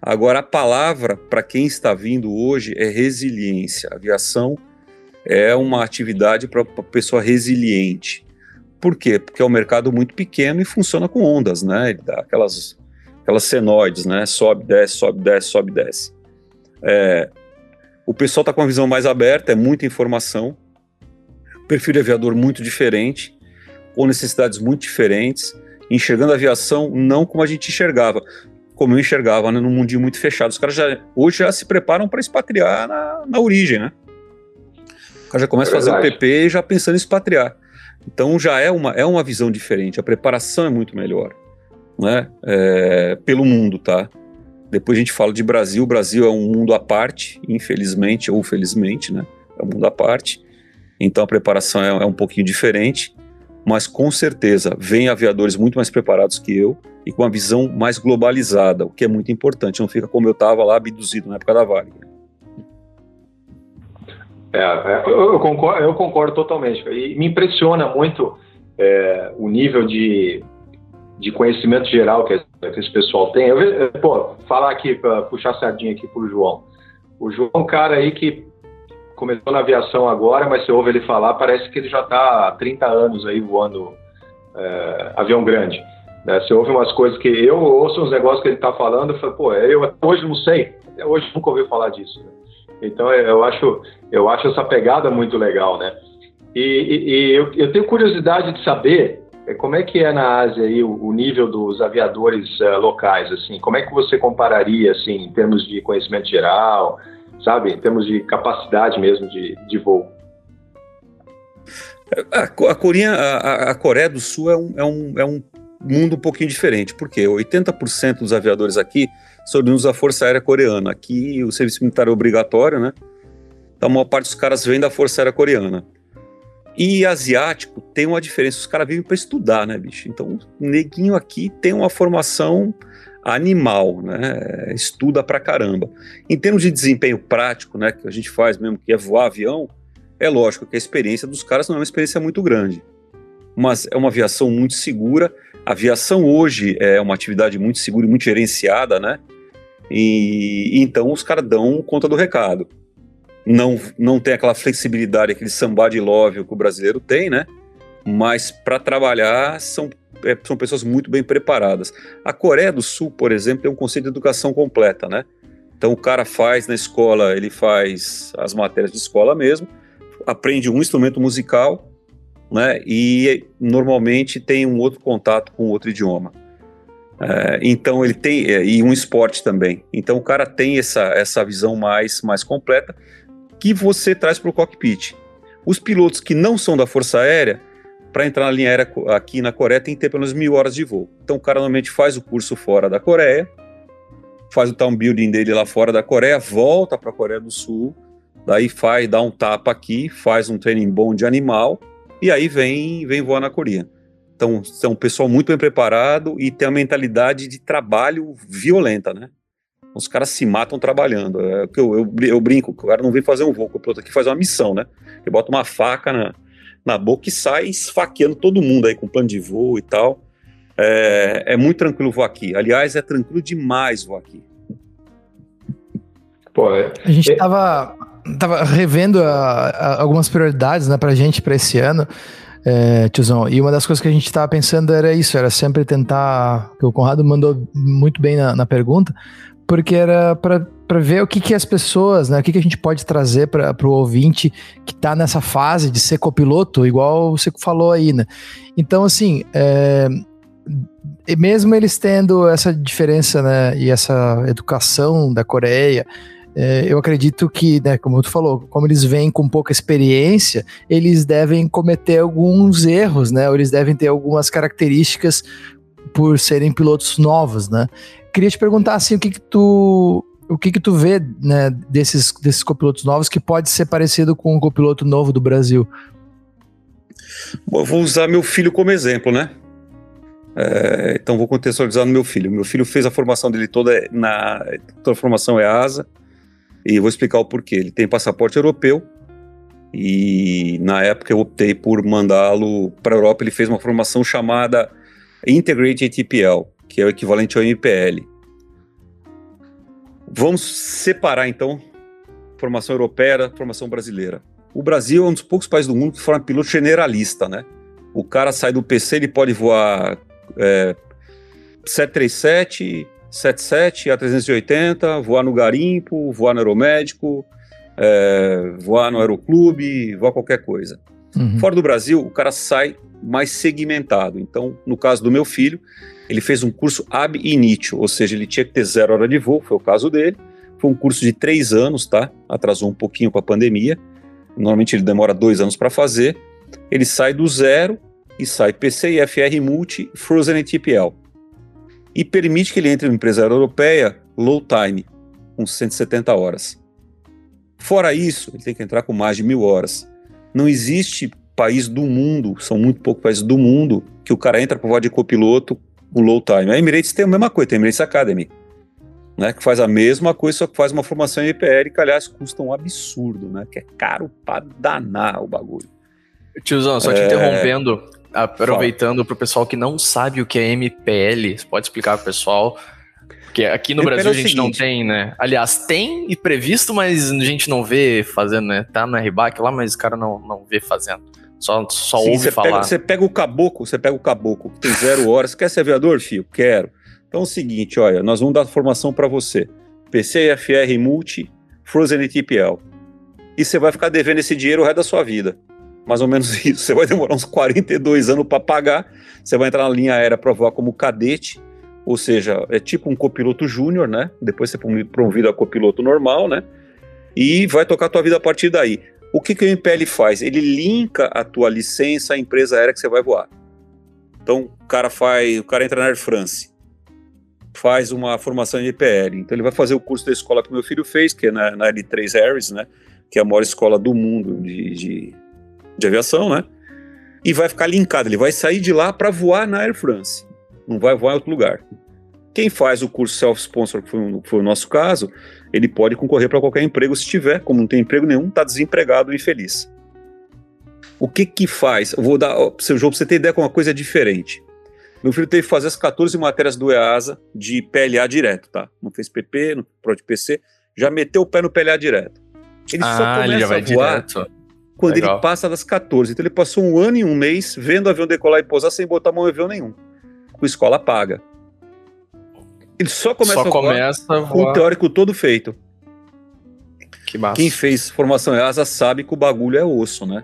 Agora, a palavra para quem está vindo hoje é resiliência. A aviação é uma atividade para a pessoa resiliente. Por quê? Porque é um mercado muito pequeno e funciona com ondas, né? Ele dá aquelas, aquelas senoides, né? Sobe, desce, sobe, desce, sobe, desce. É, o pessoal está com uma visão mais aberta, é muita informação, perfil de aviador muito diferente, com necessidades muito diferentes, enxergando a aviação não como a gente enxergava, como eu enxergava, né, num mundinho muito fechado. Os caras já, hoje já se preparam para expatriar na, na origem, né? O cara já começa é a fazer o PP já pensando em expatriar. Então já é uma, é uma visão diferente, a preparação é muito melhor, né? É, pelo mundo, tá? Depois a gente fala de Brasil. O Brasil é um mundo à parte, infelizmente ou felizmente, né? É um mundo à parte. Então a preparação é, é um pouquinho diferente, mas com certeza vem aviadores muito mais preparados que eu e com uma visão mais globalizada, o que é muito importante. Não fica como eu estava lá abduzido na época da Varig. É, é, eu, concordo, eu concordo totalmente. E me impressiona muito é, o nível de de conhecimento geral que, que esse pessoal tem. Eu, pô, falar aqui, para puxar sardinha aqui pro João. O João é um cara aí que começou na aviação agora, mas você ouve ele falar, parece que ele já está há 30 anos aí voando é, avião grande. Né? Você ouve umas coisas que eu ouço uns negócios que ele está falando, eu falo, pô, eu hoje não sei, até hoje nunca ouvi falar disso. Né? Então eu acho, eu acho essa pegada muito legal, né? E, e, e eu, eu tenho curiosidade de saber é, como é que é na Ásia aí o, o nível dos aviadores uh, locais, assim? Como é que você compararia, assim, em termos de conhecimento geral, sabe? Em termos de capacidade mesmo de, de voo? A, a, Coreia, a, a, Coreia do Sul é um, é, um, é um mundo um pouquinho diferente, porque 80% dos aviadores aqui são oriundos da Força Aérea Coreana. Aqui o serviço militar é obrigatório, né? Então a maior parte dos caras vem da Força Aérea Coreana. E asiático tem uma diferença, os caras vivem para estudar, né, bicho? Então, neguinho aqui tem uma formação animal, né? Estuda pra caramba. Em termos de desempenho prático, né, que a gente faz mesmo, que é voar avião, é lógico que a experiência dos caras não é uma experiência muito grande. Mas é uma aviação muito segura. A aviação hoje é uma atividade muito segura e muito gerenciada, né? E, e então os caras dão conta do recado não, não tem aquela flexibilidade, aquele samba de love que o brasileiro tem, né? Mas para trabalhar são, é, são pessoas muito bem preparadas. A Coreia do Sul, por exemplo, tem um conceito de educação completa, né? Então o cara faz na escola, ele faz as matérias de escola mesmo, aprende um instrumento musical, né? E normalmente tem um outro contato com outro idioma. É, então ele tem é, e um esporte também. Então o cara tem essa, essa visão mais mais completa que você traz para o cockpit. Os pilotos que não são da Força Aérea, para entrar na linha aérea aqui na Coreia, tem que ter pelo menos mil horas de voo. Então o cara normalmente faz o curso fora da Coreia, faz o town building dele lá fora da Coreia, volta para a Coreia do Sul, daí faz, dá um tapa aqui, faz um training bom de animal e aí vem, vem voar na Coreia. Então, é um pessoal muito bem preparado e tem uma mentalidade de trabalho violenta, né? Os caras se matam trabalhando. É eu, eu, eu, brinco, o cara não vem fazer um voo, o piloto aqui faz uma missão, né? Ele bota uma faca na, na boca e sai esfaqueando todo mundo aí com plano de voo e tal. É, é muito tranquilo voar aqui. Aliás, é tranquilo demais voar aqui. Pô, é... A gente estava tava revendo a, a, algumas prioridades né, para gente para esse ano. é, tiozão. E uma das coisas que a gente estava pensando era isso, era sempre tentar. que o Conrado mandou muito bem na, na pergunta, porque era para ver o que, que as pessoas, né, o que, que a gente pode trazer para o ouvinte que está nessa fase de ser copiloto, igual você falou aí, né? Então, assim, é, mesmo eles tendo essa diferença, né, e essa educação da Coreia, é, eu acredito que, né, como tu falou, como eles vêm com pouca experiência, eles devem cometer alguns erros, né? Ou eles devem ter algumas características por serem pilotos novos, né? Queria te perguntar assim, o que que tu o que que tu vê, né, desses desses copilotos novos que pode ser parecido com o copiloto novo do Brasil? Bom, vou usar meu filho como exemplo, né? É, então vou contextualizar no meu filho. Meu filho fez a formação dele toda na toda a formação é asa e vou explicar o porquê. Ele tem passaporte europeu e na época eu optei por mandá-lo para a Europa. Ele fez uma formação chamada Integrated ATPL, que é o equivalente ao MPL. Vamos separar então formação europeia da formação brasileira. O Brasil é um dos poucos países do mundo que forma piloto generalista, né? O cara sai do PC, ele pode voar é, 737, 77, A380, voar no garimpo, voar no aeromédico, é, voar no aeroclube, voar qualquer coisa. Uhum. Fora do Brasil, o cara sai mais segmentado. Então, no caso do meu filho, ele fez um curso ab initio, ou seja, ele tinha que ter zero hora de voo, foi o caso dele. Foi um curso de três anos, tá? Atrasou um pouquinho com a pandemia. Normalmente ele demora dois anos para fazer. Ele sai do zero e sai PC, IFR Multi, Frozen e TPL e permite que ele entre numa empresa europeia low time, com 170 horas. Fora isso, ele tem que entrar com mais de mil horas. Não existe país do mundo, são muito poucos países do mundo, que o cara entra para voar de copiloto com low time. A Emirates tem a mesma coisa, tem a Emirates Academy, né, que faz a mesma coisa, só que faz uma formação em EPL, que aliás custa um absurdo, né, que é caro para danar o bagulho. Tiozão, só te é... interrompendo, aproveitando para o pessoal que não sabe o que é MPL, você pode explicar para o pessoal? Porque aqui no MPL Brasil é a gente seguinte. não tem, né? Aliás, tem e previsto, mas a gente não vê fazendo, né? Tá no RBAC lá, mas o cara não, não vê fazendo. Só, só Sim, ouve falar. Pega, você pega o caboclo, você pega o caboclo, que tem zero horas. Quer ser aviador, filho? Quero. Então é o seguinte, olha, nós vamos dar formação para você. PC, FR, Multi, Frozen e TPL. E você vai ficar devendo esse dinheiro o resto da sua vida mais ou menos isso. Você vai demorar uns 42 anos para pagar. Você vai entrar na linha aérea para voar como cadete, ou seja, é tipo um copiloto júnior, né? Depois você é promovido a copiloto normal, né? E vai tocar a tua vida a partir daí. O que, que o MPL faz? Ele linka a tua licença à empresa aérea que você vai voar. Então, o cara faz, o cara entra na Air France, faz uma formação de IPL. Então, ele vai fazer o curso da escola que meu filho fez, que é na, na L3 Harris, né? Que é a maior escola do mundo de, de de aviação, né? E vai ficar linkado, ele vai sair de lá para voar na Air France, não vai voar em outro lugar. Quem faz o curso self-sponsor, que foi, foi, o nosso caso, ele pode concorrer para qualquer emprego se tiver, como não tem emprego nenhum, está desempregado e infeliz. O que que faz? Eu vou dar seu jogo para você ter ideia com uma coisa diferente. Meu filho teve que fazer as 14 matérias do EASA de PLA direto, tá? Não fez PP, não pode PC, já meteu o pé no PLA direto. Ele ah, só começa ele a voar direto quando Legal. ele passa das 14. Então ele passou um ano e um mês vendo o avião decolar e pousar sem botar a mão em avião nenhum. Com escola paga. Ele só começa só a voar começa com o teórico todo feito. Que massa. Quem fez formação em asa sabe que o bagulho é osso, né?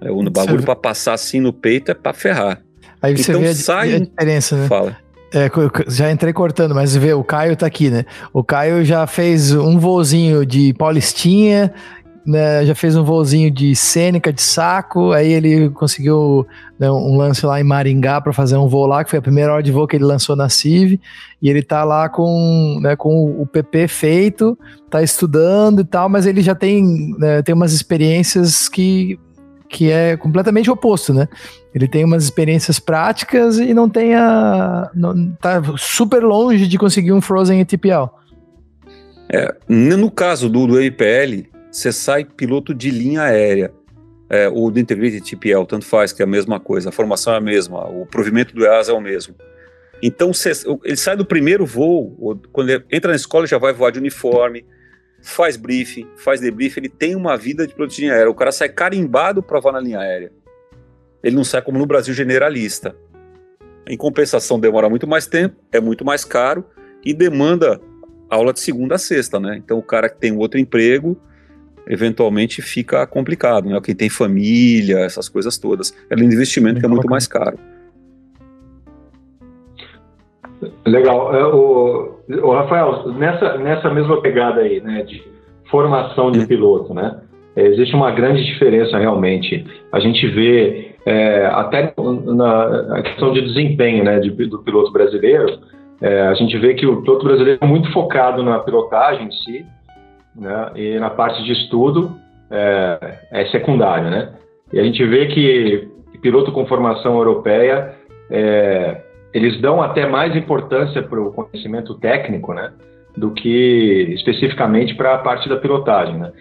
É, o bagulho para passar assim no peito é para ferrar. Aí você então, vê a, sai... a diferença, né? Fala. É, já entrei cortando, mas vê, o Caio tá aqui, né? O Caio já fez um voozinho de Paulistinha, né, já fez um voozinho de Sêneca de saco, aí ele conseguiu né, um lance lá em Maringá para fazer um voo lá, que foi a primeira hora de voo que ele lançou na CIV, e ele tá lá com, né, com o PP feito, tá estudando e tal, mas ele já tem, né, tem umas experiências que, que é completamente oposto, né? Ele tem umas experiências práticas e não tem a. Não, tá super longe de conseguir um Frozen ETPL. É, no caso do, do você sai piloto de linha aérea. É, ou do Integrated TPL, tanto faz, que é a mesma coisa, a formação é a mesma, o provimento do EASA é o mesmo. Então, cê, ele sai do primeiro voo, ou, quando ele entra na escola, já vai voar de uniforme, faz briefing, faz debrief, ele tem uma vida de piloto de linha aérea. O cara sai carimbado para voar na linha aérea. Ele não sai como no Brasil generalista. Em compensação, demora muito mais tempo, é muito mais caro e demanda aula de segunda a sexta, né? Então o cara que tem outro emprego, eventualmente fica complicado, né? Quem tem família, essas coisas todas. É um investimento que é muito mais caro. Legal. É, o, o, Rafael, nessa, nessa mesma pegada aí, né, de formação de hum. piloto, né? Existe uma grande diferença realmente. A gente vê é, até na questão de desempenho né, de, do piloto brasileiro, é, a gente vê que o piloto brasileiro é muito focado na pilotagem em si, né, e na parte de estudo é, é secundário, né? E a gente vê que piloto com formação europeia, é, eles dão até mais importância para o conhecimento técnico, né? Do que especificamente para a parte da pilotagem, né?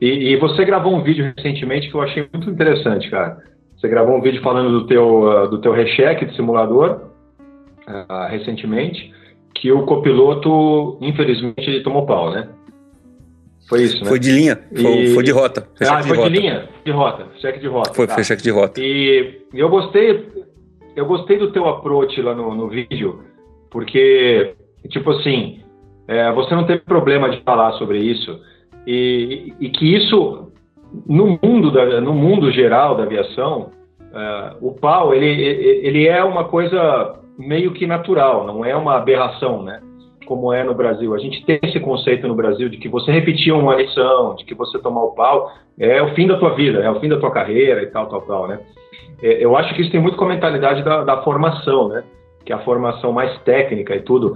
E, e, você gravou um vídeo recentemente que eu achei muito interessante, cara. Você gravou um vídeo falando do teu, uh, do teu recheque de simulador uh, recentemente, que o copiloto, infelizmente, ele tomou pau, né? Foi isso, né? Foi de linha, foi, e... foi de rota. Foi ah, de foi rota. de linha, de rota, cheque de rota. Foi, tá. foi cheque de rota. E eu gostei, eu gostei do teu approach lá no, no vídeo, porque, tipo assim, é, você não teve problema de falar sobre isso, e, e que isso, no mundo, da, no mundo geral da aviação, é, o pau, ele, ele é uma coisa meio que natural, não é uma aberração, né? Como é no Brasil. A gente tem esse conceito no Brasil de que você repetir uma lição, de que você tomar o pau é o fim da tua vida, é o fim da tua carreira e tal, tal, tal, né? É, eu acho que isso tem muito com a mentalidade da, da formação, né? Que é a formação mais técnica e tudo.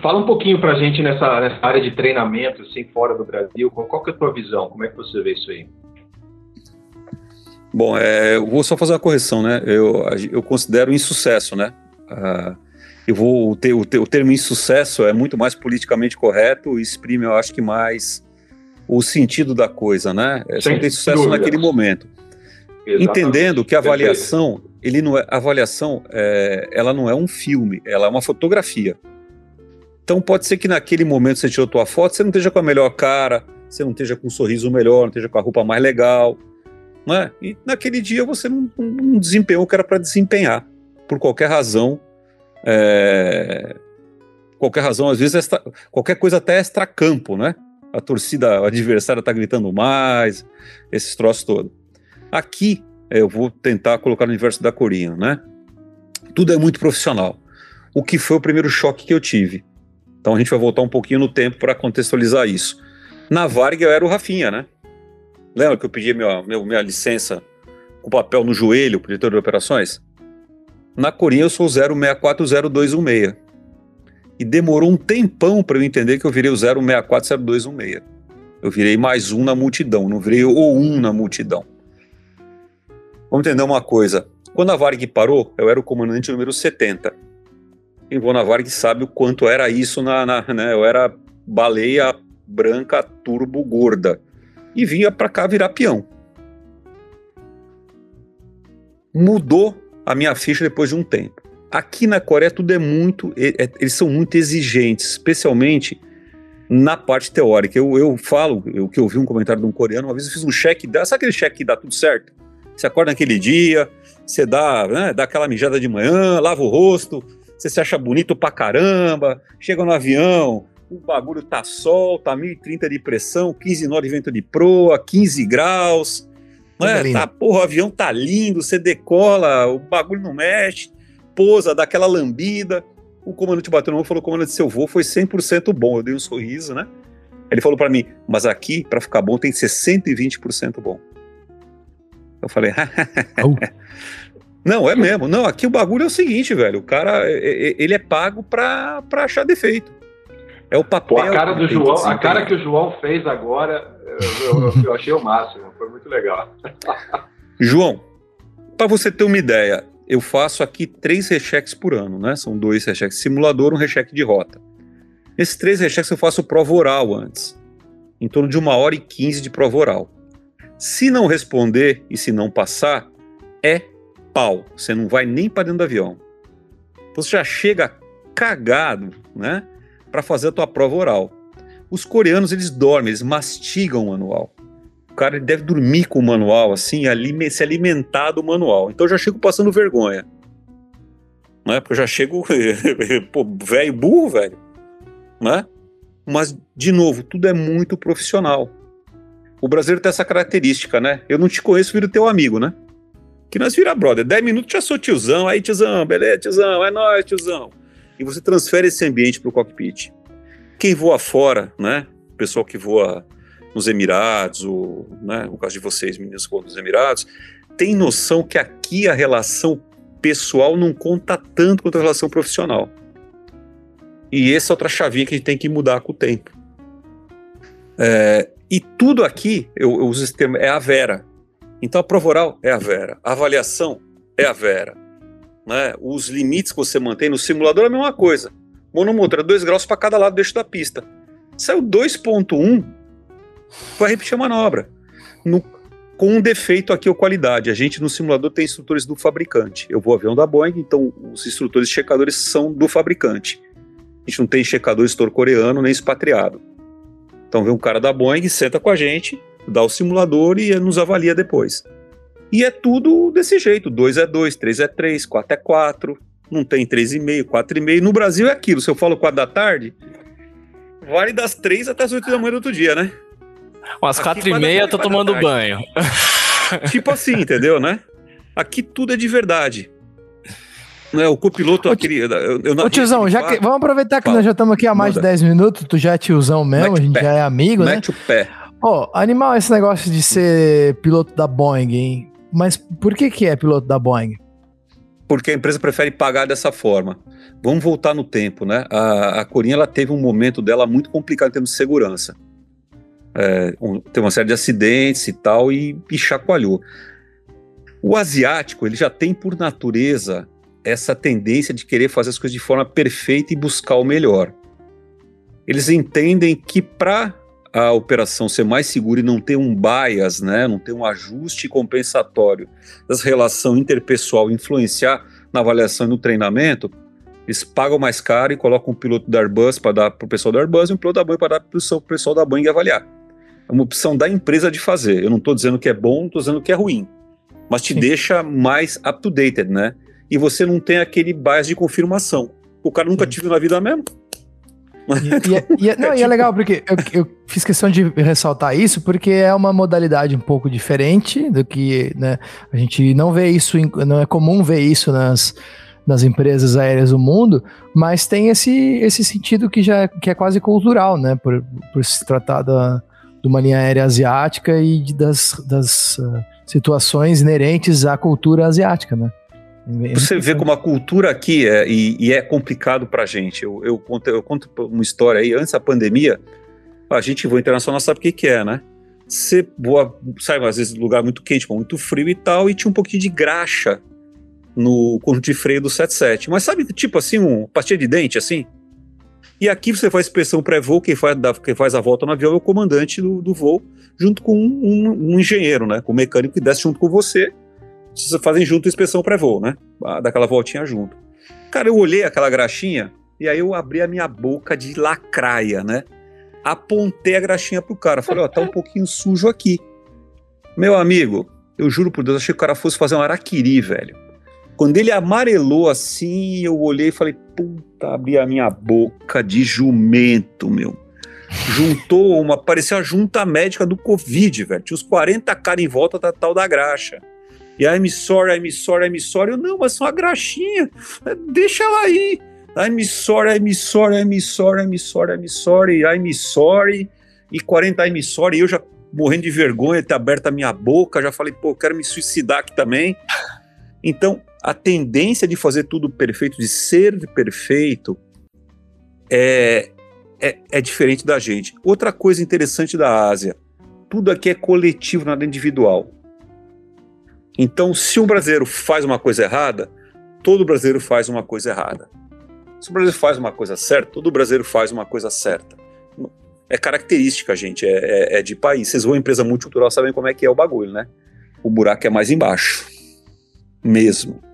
Fala um pouquinho para a gente nessa, nessa, área de treinamento, assim, fora do Brasil. Qual, qual é a tua visão? Como é que você vê isso aí? Bom, é, eu vou só fazer uma correção, né? Eu, eu considero insucesso, né? Uh, eu vou o, ter, o, ter, o termo insucesso é muito mais politicamente correto e exprime, eu acho que mais o sentido da coisa, né? É só ter sucesso dúvida. naquele momento. Exatamente. Entendendo que a avaliação, ele não é, a avaliação, é, ela não é um filme, ela é uma fotografia. Então pode ser que naquele momento você tirou tua foto, você não esteja com a melhor cara, você não esteja com um sorriso melhor, não esteja com a roupa mais legal, não é? E naquele dia você não, não desempenhou o que era para desempenhar, por qualquer razão. É... Qualquer razão, às vezes, extra... qualquer coisa até extra-campo, né? A torcida adversária está gritando mais, esses troços todos. Aqui, eu vou tentar colocar no universo da Corinha, né? Tudo é muito profissional. O que foi o primeiro choque que eu tive? Então a gente vai voltar um pouquinho no tempo para contextualizar isso. Na Varg eu era o Rafinha, né? Lembra que eu pedi minha, minha, minha licença com papel no joelho diretor de operações? Na Corinha eu sou o 06400216. E demorou um tempão para eu entender que eu virei o 06400216. Eu virei mais um na multidão, não virei o um na multidão. Vamos entender uma coisa. Quando a Varg parou, eu era o comandante número 70 quem voa na Varg sabe o quanto era isso na, na né? Eu era baleia branca turbo gorda e vinha para cá virar peão. Mudou a minha ficha depois de um tempo. Aqui na Coreia tudo é muito, é, eles são muito exigentes, especialmente na parte teórica. Eu, eu falo, o que eu vi um comentário de um coreano, uma vez eu fiz um cheque, sabe aquele cheque que dá tudo certo? Você acorda naquele dia, você dá, né, dá aquela mijada de manhã, lava o rosto, você se acha bonito pra caramba, chega no avião, o bagulho tá sol, tá 1030 de pressão, 15 nós de vento de proa, 15 graus, né? Tá, porra, o avião tá lindo, você decola, o bagulho não mexe, pousa, dá aquela lambida. O comandante bateu no ombro e falou: comandante, seu voo foi 100% bom. Eu dei um sorriso, né? Ele falou para mim: mas aqui, para ficar bom, tem que ser 120% bom. Eu falei: Não, é mesmo. Não, aqui o bagulho é o seguinte, velho. O cara, ele é pago pra, pra achar defeito. É o papel. Pô, a cara do João, a cara que o João fez agora, eu, eu, eu achei o máximo. Foi muito legal. João, para você ter uma ideia, eu faço aqui três recheques por ano, né? São dois recheques simulador, um recheque de rota. Esses três recheques eu faço prova oral antes, em torno de uma hora e quinze de prova oral. Se não responder e se não passar, é pau, você não vai nem para dentro do avião. Você já chega cagado, né, para fazer a tua prova oral. Os coreanos eles dormem, eles mastigam o manual. Cara deve dormir com o manual, assim, ali, se alimentar do manual. Então eu já chego passando vergonha. Né? Porque eu já chego, pô, velho, burro, velho. Né? Mas, de novo, tudo é muito profissional. O brasileiro tem essa característica, né? Eu não te conheço, viro teu amigo, né? Que nós vira brother. 10 minutos já sou tiozão, aí tiozão, beleza, tiozão, é nóis, tiozão. E você transfere esse ambiente pro cockpit. Quem voa fora, né? O pessoal que voa nos Emirados, ou, né, no caso de vocês, voam nos Emirados, tem noção que aqui a relação pessoal não conta tanto quanto a relação profissional. E essa é outra chavinha que a gente tem que mudar com o tempo. É, e tudo aqui, eu, eu uso esse termo, é a Vera. Então a prova oral é a Vera, a avaliação é a Vera. Né? Os limites que você mantém no simulador é a mesma coisa. Monomotor, 2 graus para cada lado do eixo da pista. Saiu 2.1, vai repetir a manobra. No, com um defeito aqui, a qualidade. A gente no simulador tem instrutores do fabricante. Eu vou avião da Boeing, então os instrutores checadores são do fabricante. A gente não tem checador estor coreano nem expatriado. Então vem um cara da Boeing, senta com a gente, dá o simulador e nos avalia depois. E é tudo desse jeito: 2 é 2, 3 é 3, 4 é 4, não tem 3,5, 4,5. No Brasil é aquilo: se eu falo 4 da tarde, vale das 3 até as 8 da manhã do outro dia, né? Umas 4 e meia eu tô tomando banho. Tipo assim, entendeu, né? Aqui tudo é de verdade. Né, o copiloto, Ô, aquele. Eu, eu, Ô tiozão, já que, vamos aproveitar que Fala. nós já estamos aqui há mais Manda. de 10 minutos, tu já é tiozão mesmo, Mete a gente pé. já é amigo, Mete né? Mete o pé. Ó, oh, animal esse negócio de ser piloto da Boeing, hein? Mas por que que é piloto da Boeing? Porque a empresa prefere pagar dessa forma. Vamos voltar no tempo, né? A, a Corinha ela teve um momento dela muito complicado em termos de segurança. É, um, tem uma série de acidentes e tal, e, e chacoalhou. O asiático, ele já tem por natureza essa tendência de querer fazer as coisas de forma perfeita e buscar o melhor. Eles entendem que para a operação ser mais segura e não ter um bias, né, não ter um ajuste compensatório das relações interpessoal influenciar na avaliação e no treinamento, eles pagam mais caro e colocam um piloto da Airbus para dar para o pessoal da Airbus e um piloto da Boeing para dar para o pessoal da Boeing avaliar. É uma opção da empresa de fazer. Eu não estou dizendo que é bom, não estou dizendo que é ruim, mas te Sim. deixa mais up-to-date, né? E você não tem aquele bias de confirmação. O cara nunca Sim. tive na vida mesmo. E, é, e, é, não, e é legal porque eu, eu, fiz questão de ressaltar isso porque é uma modalidade um pouco diferente do que né, a gente não vê isso, não é comum ver isso nas, nas empresas aéreas do mundo, mas tem esse, esse sentido que já que é quase cultural, né, por, por se tratar da, de uma linha aérea asiática e de, das, das uh, situações inerentes à cultura asiática, né. Você vê como a cultura aqui é, e, e é complicado para a gente. Eu, eu, conto, eu conto uma história aí, antes da pandemia, a gente voa internacional sabe o que, que é, né? Você voa, sabe, às vezes lugar muito quente, muito frio e tal, e tinha um pouquinho de graxa no conjunto de freio do 77. Mas sabe, tipo assim, um pastilha de dente, assim? E aqui você faz inspeção pré-voo, quem faz, quem faz a volta no avião é o comandante do, do voo, junto com um, um, um engenheiro, né? Com o mecânico que desce junto com você vocês fazem junto a inspeção pré-voo, né? Daquela voltinha junto. Cara, eu olhei aquela graxinha e aí eu abri a minha boca de lacraia, né? Apontei a graxinha pro cara. Falei, ó, tá um pouquinho sujo aqui. Meu amigo, eu juro por Deus, achei que o cara fosse fazer um araquiri, velho. Quando ele amarelou assim, eu olhei e falei, puta, abri a minha boca de jumento, meu. Juntou uma, parecia a junta médica do Covid, velho. Tinha uns 40 caras em volta da tal da graxa. E I'm sorry, I'm sorry, I'm sorry. Eu, não, mas só uma graxinha. Deixa ela aí. I'm sorry, I'm sorry, I'm sorry, I'm sorry, I'm sorry. E 40 I'm sorry. Eu já morrendo de vergonha, ter aberto a minha boca. Já falei, pô, quero me suicidar aqui também. Então, a tendência de fazer tudo perfeito, de ser perfeito, é, é, é, diferente da gente. Outra coisa interessante da Ásia: tudo aqui é coletivo, nada individual. Então, se um brasileiro faz uma coisa errada, todo brasileiro faz uma coisa errada. Se o brasileiro faz uma coisa certa, todo brasileiro faz uma coisa certa. É característica, gente, é, é, é de país. Vocês vão em empresa multicultural, sabem como é que é o bagulho, né? O buraco é mais embaixo. Mesmo.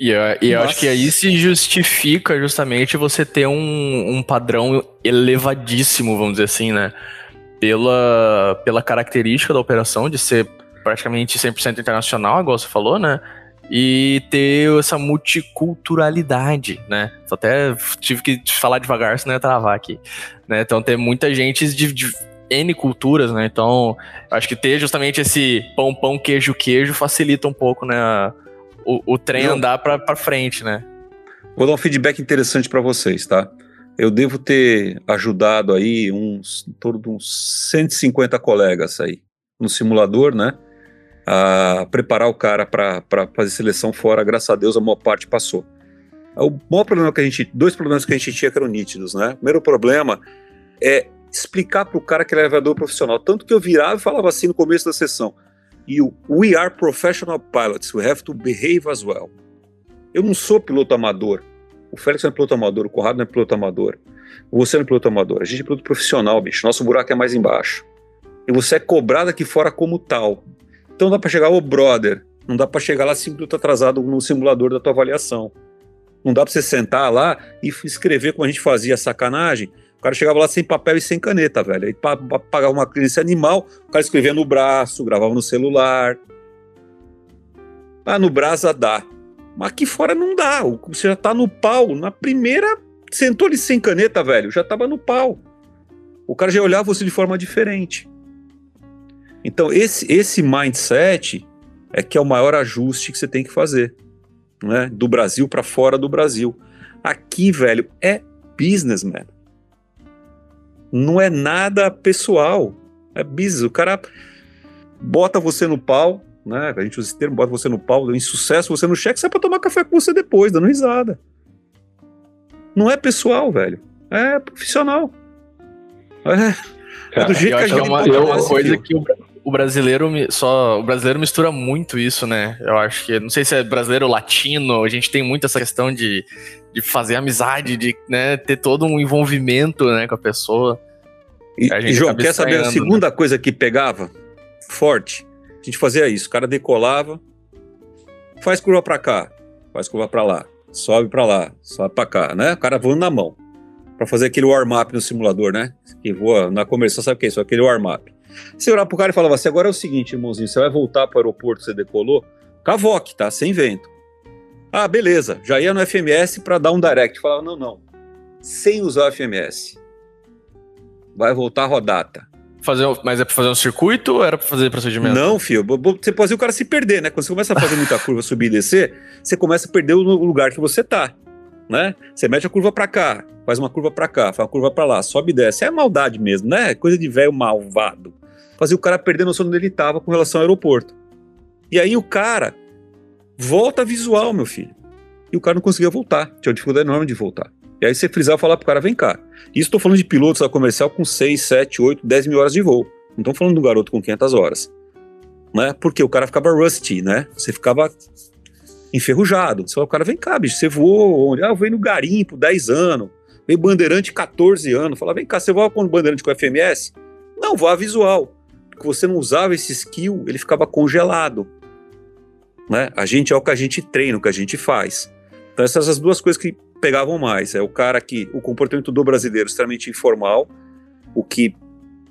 E eu, e eu acho que aí se justifica justamente você ter um, um padrão elevadíssimo, vamos dizer assim, né? pela, pela característica da operação de ser praticamente 100% internacional, igual você falou, né? E ter essa multiculturalidade, né? Só até tive que falar devagar, senão ia travar aqui. Né? Então, ter muita gente de, de N culturas, né? Então, acho que ter justamente esse pão, pão, queijo, queijo facilita um pouco, né? O, o trem Eu... andar para frente, né? Vou dar um feedback interessante para vocês, tá? Eu devo ter ajudado aí uns, em torno de uns 150 colegas aí no simulador, né? A preparar o cara para fazer seleção fora, graças a Deus a maior parte passou. O maior problema que a gente, dois problemas que a gente tinha que eram nítidos, né? O primeiro problema é explicar para o cara que ele é aviador profissional. Tanto que eu virava e falava assim no começo da sessão: you, We are professional pilots, we have to behave as well. Eu não sou piloto amador. O Félix não é piloto amador, o Corrado não é piloto amador. Você não é piloto amador. A gente é piloto profissional, bicho. Nosso buraco é mais embaixo. E você é cobrado aqui fora como tal. Então não dá para chegar, ô brother, não dá para chegar lá cinco minutos atrasado no simulador da tua avaliação. Não dá para você sentar lá e escrever como a gente fazia sacanagem o cara chegava lá sem papel e sem caneta, velho. Aí pagava uma clínica animal, o cara escrevia no braço, gravava no celular. Ah, no brasa dá. Mas aqui fora não dá. Você já tá no pau. Na primeira, sentou ali sem caneta, velho. Já tava no pau. O cara já olhava você de forma diferente. Então, esse, esse mindset é que é o maior ajuste que você tem que fazer. Né? Do Brasil para fora do Brasil. Aqui, velho, é business, man não é nada pessoal. É business. O cara bota você no pau, né? A gente usa esse termo, bota você no pau, em sucesso, você no cheque, sai pra tomar café com você depois, dando risada. Não é pessoal, velho. É profissional. É, é do jeito que a gente é uma, é uma coisa que o, o, brasileiro só o brasileiro mistura muito isso, né? Eu acho que não sei se é brasileiro ou latino, a gente tem muito essa questão de de fazer amizade, de né, ter todo um envolvimento né, com a pessoa. E, e João, quer saber a segunda né? coisa que pegava forte? A gente fazia isso, o cara decolava, faz curva para cá, faz curva para lá, sobe para lá, sobe para cá, né? O cara voando na mão para fazer aquele warm-up no simulador, né? Que voa na comercial, sabe o que é isso? Aquele warm-up. Você olhava pro cara e falava assim: agora é o seguinte, irmãozinho, você vai voltar para o aeroporto você decolou, cavoque, tá? Sem vento. Ah, beleza, já ia no FMS para dar um direct. Falava, não, não, sem usar o FMS. Vai voltar a rodata. Fazer, mas é para fazer um circuito ou era para fazer procedimento? Não, filho. Você pode fazer o cara se perder, né? Quando você começa a fazer muita curva, subir e descer, você começa a perder o lugar que você tá, né? Você mete a curva para cá, faz uma curva para cá, faz uma curva para lá, sobe e desce. É maldade mesmo, né? Coisa de velho malvado. Fazer o cara perder a noção onde ele estava com relação ao aeroporto. E aí o cara Volta visual, meu filho. E o cara não conseguia voltar. Tinha uma dificuldade enorme de voltar. E aí você frisava e falar pro cara, vem cá. Isso estou falando de pilotos da comercial com 6, 7, 8, 10 mil horas de voo. Não estamos falando do garoto com 500 horas. Né? Porque o cara ficava rusty, né? Você ficava enferrujado. Você fala, o cara, vem cá, bicho, você voou onde? Ah, eu veio no garimpo, 10 anos. Veio bandeirante, 14 anos. Fala, vem cá, você voa com bandeirante com FMS? Não, voa visual. Porque você não usava esse skill, ele ficava congelado. Né? A gente é o que a gente treina, o que a gente faz. Então essas as duas coisas que pegavam mais. É o cara que o comportamento do brasileiro extremamente informal, o que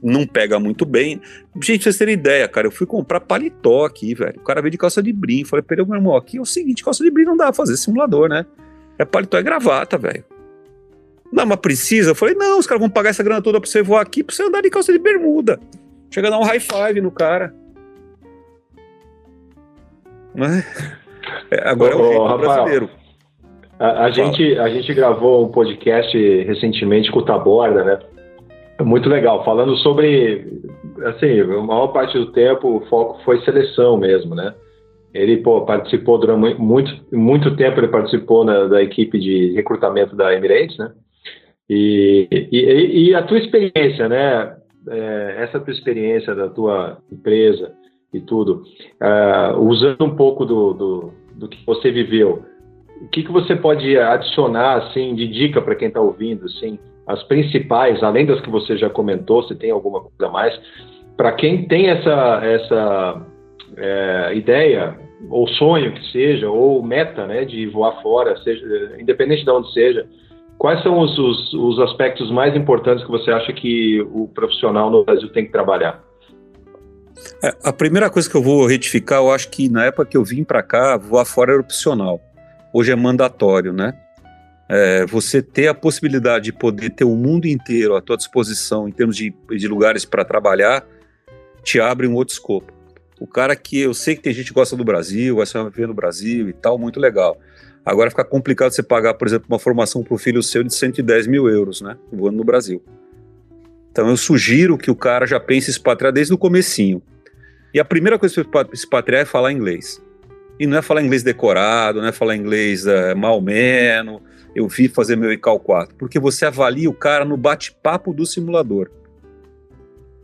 não pega muito bem. Gente, vocês terem ideia, cara, eu fui comprar paletó aqui, velho. O cara veio de calça de brim. Falei, peraí, meu irmão, aqui é o seguinte, calça de brim não dá pra fazer simulador, né? É paletó é gravata, velho. Não, mas precisa? Eu falei, não, os caras vão pagar essa grana toda pra você voar aqui, pra você andar de calça de bermuda. Chega a dar um high five no cara. Né? É, agora é o jeito brasileiro. A, a gente, a gente gravou um podcast recentemente com o Taborda, né? Muito legal, falando sobre, assim, a maior parte do tempo o foco foi seleção mesmo, né? Ele pô, participou durante muito, muito tempo, ele participou na, da equipe de recrutamento da Emirates, né? E, e, e a tua experiência, né? É, essa tua experiência da tua empresa, e tudo, uh, usando um pouco do, do, do, que você viveu, o que, que você pode adicionar assim de dica para quem está ouvindo, assim, as principais, além das que você já comentou, se tem alguma coisa a mais, para quem tem essa essa é, ideia ou sonho que seja ou meta, né, de voar fora, seja independente de onde seja, Quais são os, os, os aspectos mais importantes que você acha que o profissional no Brasil tem que trabalhar? É, a primeira coisa que eu vou retificar, eu acho que na época que eu vim para cá, voar fora era opcional. Hoje é mandatório, né? É, você ter a possibilidade de poder ter o mundo inteiro à tua disposição em termos de, de lugares para trabalhar, te abre um outro escopo. O cara que eu sei que tem gente que gosta do Brasil, vai se viver no Brasil e tal, muito legal. Agora fica complicado você pagar, por exemplo, uma formação para o filho seu de 110 mil euros, né? Voando no Brasil. Então eu sugiro que o cara já pense em expatriar desde o comecinho. E a primeira coisa para expatriar é falar inglês. E não é falar inglês decorado, não é falar inglês é, mal menos, eu vi fazer meu ICAO 4, porque você avalia o cara no bate-papo do simulador.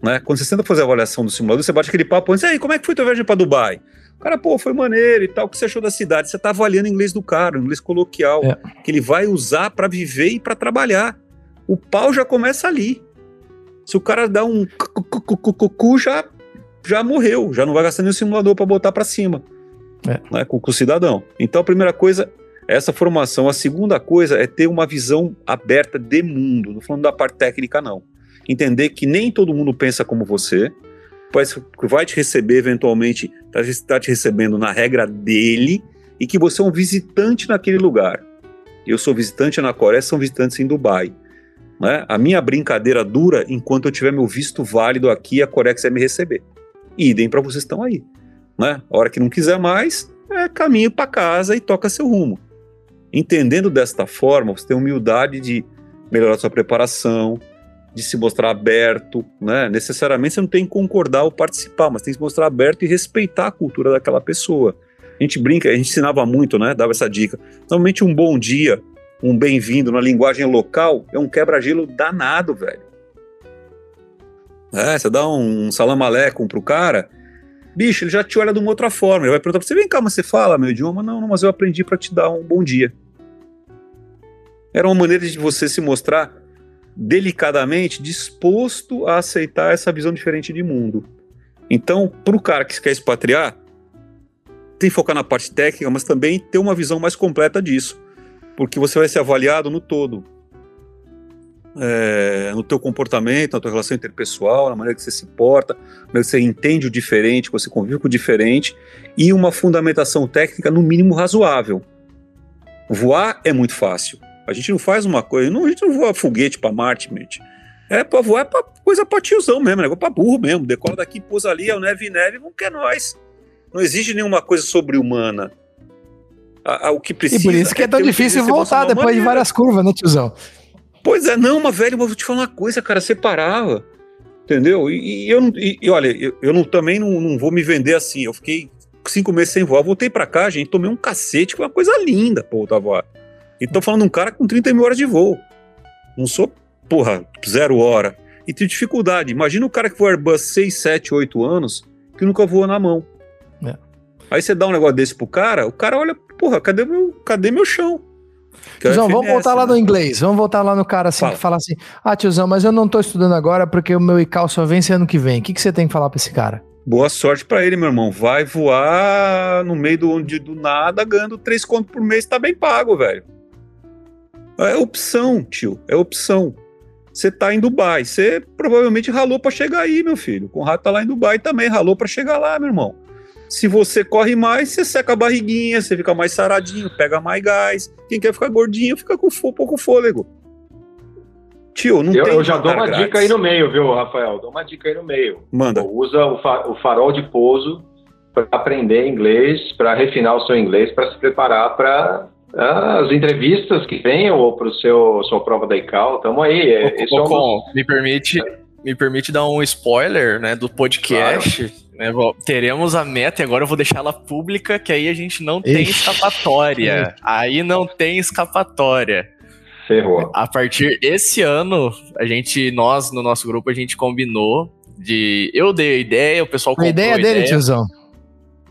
Né? Quando você tenta fazer a avaliação do simulador, você bate aquele papo antes, aí, como é que foi tua viagem para Dubai? O cara, pô, foi maneiro e tal, o que você achou da cidade? Você está avaliando o inglês do cara, o inglês coloquial, é. que ele vai usar para viver e para trabalhar. O pau já começa ali. Se o cara dá um cu, já já morreu, já não vai gastar nenhum simulador para botar para cima, é. né, com, com o cidadão. Então a primeira coisa é essa formação. A segunda coisa é ter uma visão aberta de mundo, não falando da parte técnica não. Entender que nem todo mundo pensa como você, vai te receber eventualmente, está tá te recebendo na regra dele e que você é um visitante naquele lugar. Eu sou visitante na Coreia, são visitantes em Dubai. Né? A minha brincadeira dura enquanto eu tiver meu visto válido aqui, a Coreia quiser me receber idem para vocês estão aí. Né? A hora que não quiser mais, é caminho para casa e toca seu rumo. Entendendo desta forma, você tem humildade de melhorar sua preparação, de se mostrar aberto, né? Necessariamente você não tem que concordar ou participar, mas tem que se mostrar aberto e respeitar a cultura daquela pessoa. A gente brinca, a gente ensinava muito, né? Dava essa dica. Normalmente um bom dia, um bem-vindo na linguagem local é um quebra-gelo danado, velho. É, você dá um salam aleikum pro cara, bicho, ele já te olha de uma outra forma. Ele vai perguntar pra você: vem cá, mas você fala meu idioma? Não, não, mas eu aprendi para te dar um bom dia. Era uma maneira de você se mostrar delicadamente disposto a aceitar essa visão diferente de mundo. Então, para o cara que quer expatriar, tem que focar na parte técnica, mas também ter uma visão mais completa disso, porque você vai ser avaliado no todo é, no teu comportamento, na tua relação interpessoal, na maneira que você se porta, na maneira que você entende o diferente, que você convive com o diferente, e uma fundamentação técnica no mínimo razoável. Voar é muito fácil. A gente não faz uma coisa, não, a gente não voa foguete para Marte, gente. É pra voar, é pra coisa pra tiozão mesmo, é pra burro mesmo. Decola daqui, pousa ali, é o neve neve, vamos que é nós. Não existe nenhuma coisa sobre-humana. O que precisa. E por isso que é, é tão difícil voltar depois maneira. de várias curvas, né, tiozão? Pois é, não, mas velho, eu vou te falar uma coisa, cara, separava. Entendeu? E, e eu não. E, e, olha, eu, eu não, também não, não vou me vender assim. Eu fiquei cinco meses sem voar, voltei pra cá, gente, tomei um cacete, que é uma coisa linda, pô, tá E tô falando um cara com 30 mil horas de voo. Não sou, porra, zero hora. E tem dificuldade. Imagina o cara que voa Airbus 6, 7, 8 anos, que nunca voa na mão. É. Aí você dá um negócio desse pro cara, o cara olha, porra, cadê meu, cadê meu chão? Tiozão, vamos voltar lá né? no inglês. Vamos voltar lá no cara assim fala. que fala assim: Ah, tiozão, mas eu não tô estudando agora porque o meu ICAO só vence ano que vem. O que, que você tem que falar pra esse cara? Boa sorte para ele, meu irmão. Vai voar no meio do, onde, do nada, ganhando três contos por mês, tá bem pago, velho. É opção, tio. É opção. Você tá em Dubai. Você provavelmente ralou para chegar aí, meu filho. O Conrado tá lá em Dubai também, ralou para chegar lá, meu irmão. Se você corre mais, você seca a barriguinha, você fica mais saradinho, pega mais gás. Quem quer ficar gordinho, fica com pouco fôlego. Tio, não eu, tem. Eu já dou uma grátis. dica aí no meio, viu, Rafael? Dou uma dica aí no meio. Manda. usa o, fa o farol de pouso para aprender inglês, para refinar o seu inglês, para se preparar para as entrevistas que venham ou para o seu sua prova da ICAO. Tamo aí. É, ô, ô, me permite me permite dar um spoiler, né, do podcast. Claro. Né, teremos a meta e agora eu vou deixar ela pública, que aí a gente não Ixi. tem escapatória. aí não tem escapatória. Ferrou. A partir esse ano, a gente, nós no nosso grupo, a gente combinou de. Eu dei a ideia, o pessoal comprou a ideia. A ideia dele, tiozão.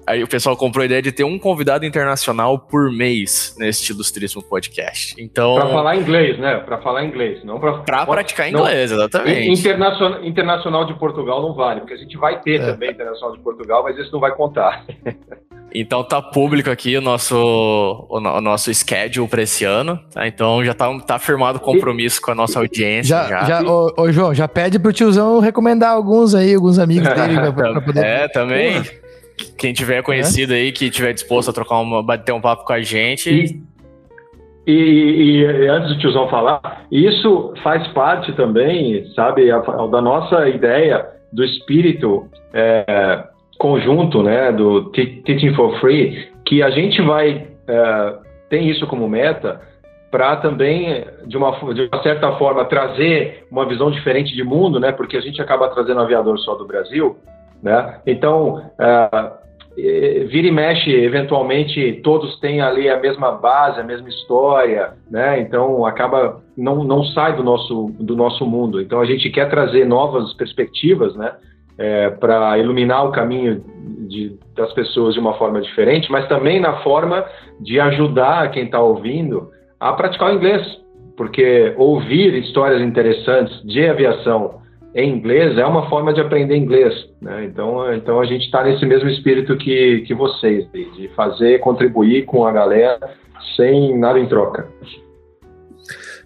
Aí o pessoal comprou a ideia de ter um convidado internacional por mês nesse Ilustríssimo Podcast. Então. Para falar inglês, né? Para falar inglês, não para. Para praticar inglês, não, exatamente. Internacional, internacional de Portugal não vale, porque a gente vai ter é. também internacional de Portugal, mas isso não vai contar. Então tá público aqui o nosso, o, o nosso schedule para esse ano, tá? Então já tá, tá firmado o compromisso com a nossa audiência. Já, já. já ô, ô, João, já pede pro tiozão recomendar alguns aí, alguns amigos dele pra, pra poder. É, também. Quem tiver conhecido é. aí, que tiver disposto a trocar uma, bater um papo com a gente. E, e, e, antes do tiozão falar, isso faz parte também, sabe, da nossa ideia do espírito é, conjunto, né, do Teaching for Free, que a gente vai é, tem isso como meta para também de uma, de uma certa forma trazer uma visão diferente de mundo, né, porque a gente acaba trazendo aviador só do Brasil, né, então é, vira e mexe, eventualmente todos têm ali a mesma base, a mesma história, né? Então acaba não, não sai do nosso do nosso mundo. Então a gente quer trazer novas perspectivas, né? É, para iluminar o caminho de, das pessoas de uma forma diferente, mas também na forma de ajudar quem está ouvindo a praticar o inglês, porque ouvir histórias interessantes de aviação em inglês é uma forma de aprender inglês. Né? Então, então a gente está nesse mesmo espírito que, que vocês, de fazer, contribuir com a galera sem nada em troca.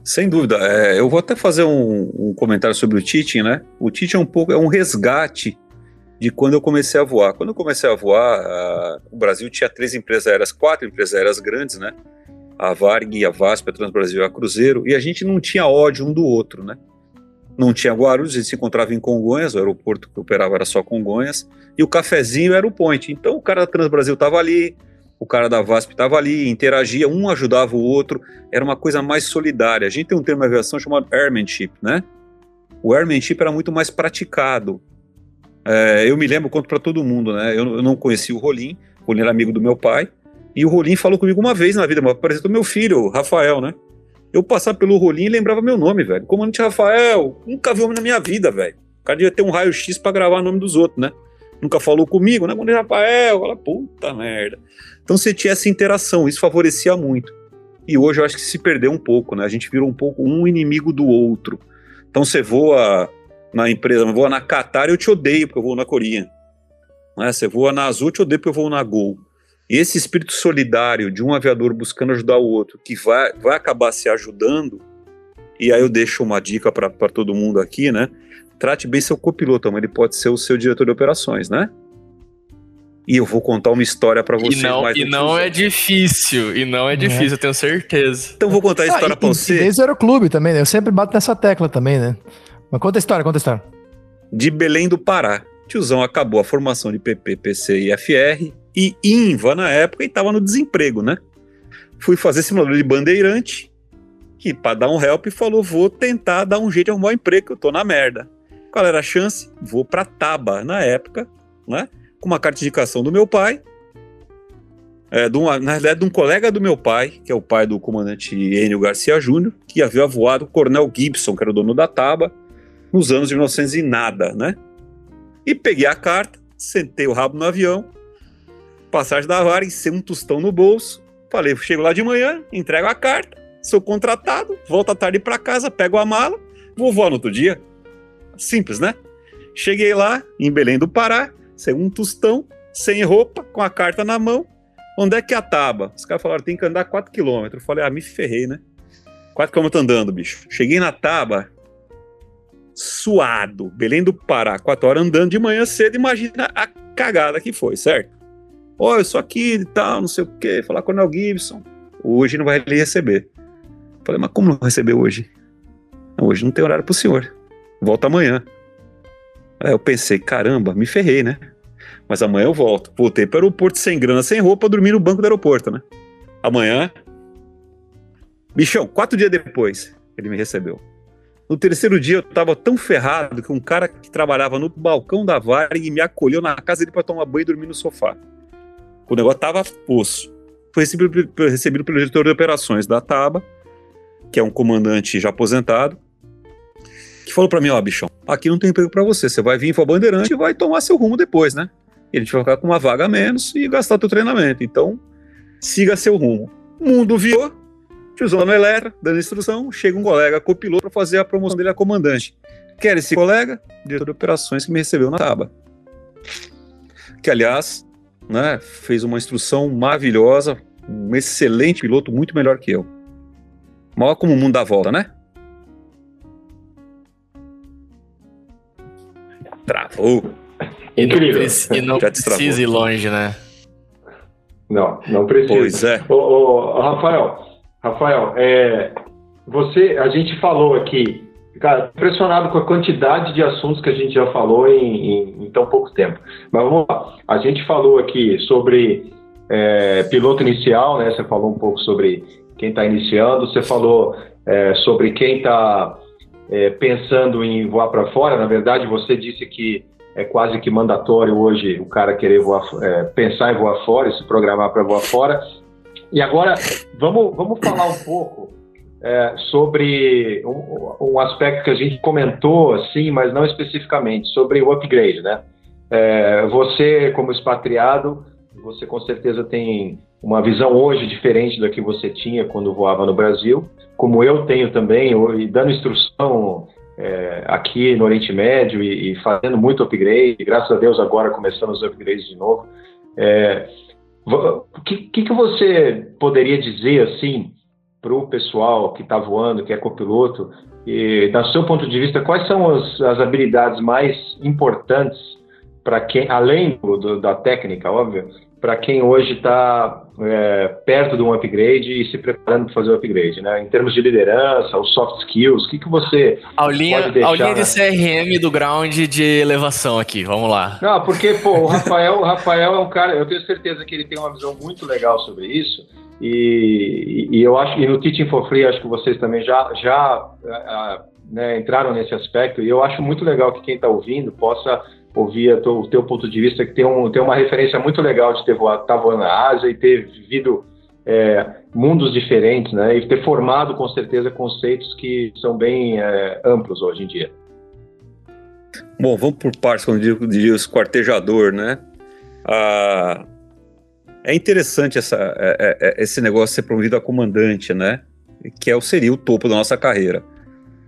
Sem dúvida. É, eu vou até fazer um, um, comentário sobre o teaching, né? O teaching é um pouco é um resgate de quando eu comecei a voar. Quando eu comecei a voar, a, o Brasil tinha três empresas aéreas, quatro empresas aéreas grandes, né? A Varg, a VASP, a Transbrasil e a Cruzeiro, e a gente não tinha ódio um do outro, né? Não tinha Guarulhos, gente se encontrava em Congonhas, o aeroporto que operava era só Congonhas, e o cafezinho era o point. Então o cara da Transbrasil estava ali, o cara da VASP estava ali, interagia, um ajudava o outro, era uma coisa mais solidária. A gente tem um termo de aviação chamado airmanship, né? O airmanship era muito mais praticado. É, eu me lembro, conto para todo mundo, né? Eu, eu, não conhecia o Rolim, o Rolim era amigo do meu pai, e o Rolim falou comigo uma vez na vida, apresentou meu filho, Rafael, né? Eu passava pelo rolinho e lembrava meu nome, velho. Comandante Rafael, nunca vi homem na minha vida, velho. O cara devia ter um raio-x pra gravar o nome dos outros, né? Nunca falou comigo, né? Comandante Rafael, fala, puta merda. Então você tinha essa interação, isso favorecia muito. E hoje eu acho que se perdeu um pouco, né? A gente virou um pouco um inimigo do outro. Então você voa na empresa, voa na Qatar, eu te odeio porque eu vou na Coreia. Né? Você voa na Azul, eu te odeio porque eu vou na Gol. E esse espírito solidário de um aviador buscando ajudar o outro, que vai, vai acabar se ajudando, e aí eu deixo uma dica para todo mundo aqui, né? Trate bem seu copiloto, mas ele pode ser o seu diretor de operações, né? E eu vou contar uma história para vocês. E não, mais e não é difícil, e não é, é. difícil, eu tenho certeza. Então vou contar a ah, história ah, para você. Desde o aeroclube também, né? Eu sempre bato nessa tecla também, né? Mas conta a história, conta a história. De Belém do Pará. Tiozão acabou a formação de PP, PC e FR, e INVA na época e estava no desemprego, né? Fui fazer simulador de bandeirante, que para dar um help falou, vou tentar dar um jeito de arrumar um emprego, que eu tô na merda. Qual era a chance? Vou para Taba, na época, né? Com uma carta de indicação do meu pai, é, de uma, na realidade, de um colega do meu pai, que é o pai do comandante Enio Garcia Júnior, que havia voado o Coronel Gibson, que era o dono da Taba, nos anos de 1900 e nada, né? E peguei a carta, sentei o rabo no avião passagem da vara, sem um tostão no bolso. Falei, chego lá de manhã, entrego a carta, sou contratado, volto à tarde para casa, pego a mala, vou voar no outro dia. Simples, né? Cheguei lá, em Belém do Pará, sem um tostão, sem roupa, com a carta na mão. Onde é que é a tábua? Os caras falaram, tem que andar 4 km. Falei, ah, me ferrei, né? 4 km andando, bicho. Cheguei na tábua, suado, Belém do Pará, 4 horas andando de manhã cedo, imagina a cagada que foi, certo? Ó, oh, eu sou aqui e tal, não sei o quê. Falar com o Coronel Gibson. Hoje não vai lhe receber. Falei, mas como não recebeu hoje? Hoje não tem horário pro senhor. Volta amanhã. Aí eu pensei, caramba, me ferrei, né? Mas amanhã eu volto. Voltei para o aeroporto sem grana, sem roupa, dormir no banco do aeroporto, né? Amanhã. Bichão, quatro dias depois, ele me recebeu. No terceiro dia eu tava tão ferrado que um cara que trabalhava no balcão da Varig me acolheu na casa dele para tomar banho e dormir no sofá. O negócio tava osso. Foi recebido, recebido pelo diretor de operações da TABA, que é um comandante já aposentado, que falou para mim, ó, bichão, aqui não tem emprego para você, você vai vir para Bandeirante e vai tomar seu rumo depois, né? E a vai ficar com uma vaga a menos e gastar teu treinamento. Então, siga seu rumo. O mundo viu, tiozão no Eletra, dando instrução, chega um colega copiloto para fazer a promoção dele a comandante. Quer esse colega? Diretor de operações que me recebeu na TABA. Que, aliás, né? Fez uma instrução maravilhosa, um excelente piloto, muito melhor que eu. Maior como o mundo dá volta, né? Travou. E não, e não precisa ir longe, né? Não, não precisa. Pois é. Ô, ô, Rafael, Rafael, é, você, a gente falou aqui, cara, impressionado com a quantidade de assuntos que a gente já falou em, em, em tão pouco tempo. Mas vamos lá, a gente falou aqui sobre é, piloto inicial, né? Você falou um pouco sobre quem está iniciando, você falou é, sobre quem está é, pensando em voar para fora. Na verdade, você disse que é quase que mandatório hoje o cara querer voar, é, pensar em voar fora, se programar para voar fora. E agora, vamos, vamos falar um pouco é, sobre um, um, aspecto que a gente comentou, assim, mas não especificamente, sobre o upgrade, né? É, você, como expatriado, você com certeza tem uma visão hoje diferente da que você tinha quando voava no Brasil, como eu tenho também, e dando instrução é, aqui no Oriente Médio e, e, fazendo muito upgrade, graças a Deus agora começando os upgrades de novo. É, o que, que, que, você poderia dizer assim para o pessoal que está voando, que é copiloto, e, do seu ponto de vista, quais são as, as habilidades mais importantes para quem, além do, do, da técnica, óbvio, para quem hoje está é, perto de um upgrade e se preparando para fazer o upgrade, né? Em termos de liderança, os soft skills, o que, que você aulinha, pode deixar? Aulinha de CRM do ground de elevação aqui, vamos lá. Não, porque, pô, o Rafael, o Rafael é um cara, eu tenho certeza que ele tem uma visão muito legal sobre isso e, e eu acho, e no Teaching for Free, acho que vocês também já, já uh, né, entraram nesse aspecto e eu acho muito legal que quem está ouvindo possa ouvir o teu ponto de vista, que tem, um, tem uma referência muito legal de ter voado, tá voando na Ásia e ter vivido é, mundos diferentes, né? E ter formado, com certeza, conceitos que são bem é, amplos hoje em dia. Bom, vamos por partes, como diria o esquartejador, né? Ah, é interessante essa, é, é, é, esse negócio ser promovido a comandante, né? Que é, seria o topo da nossa carreira.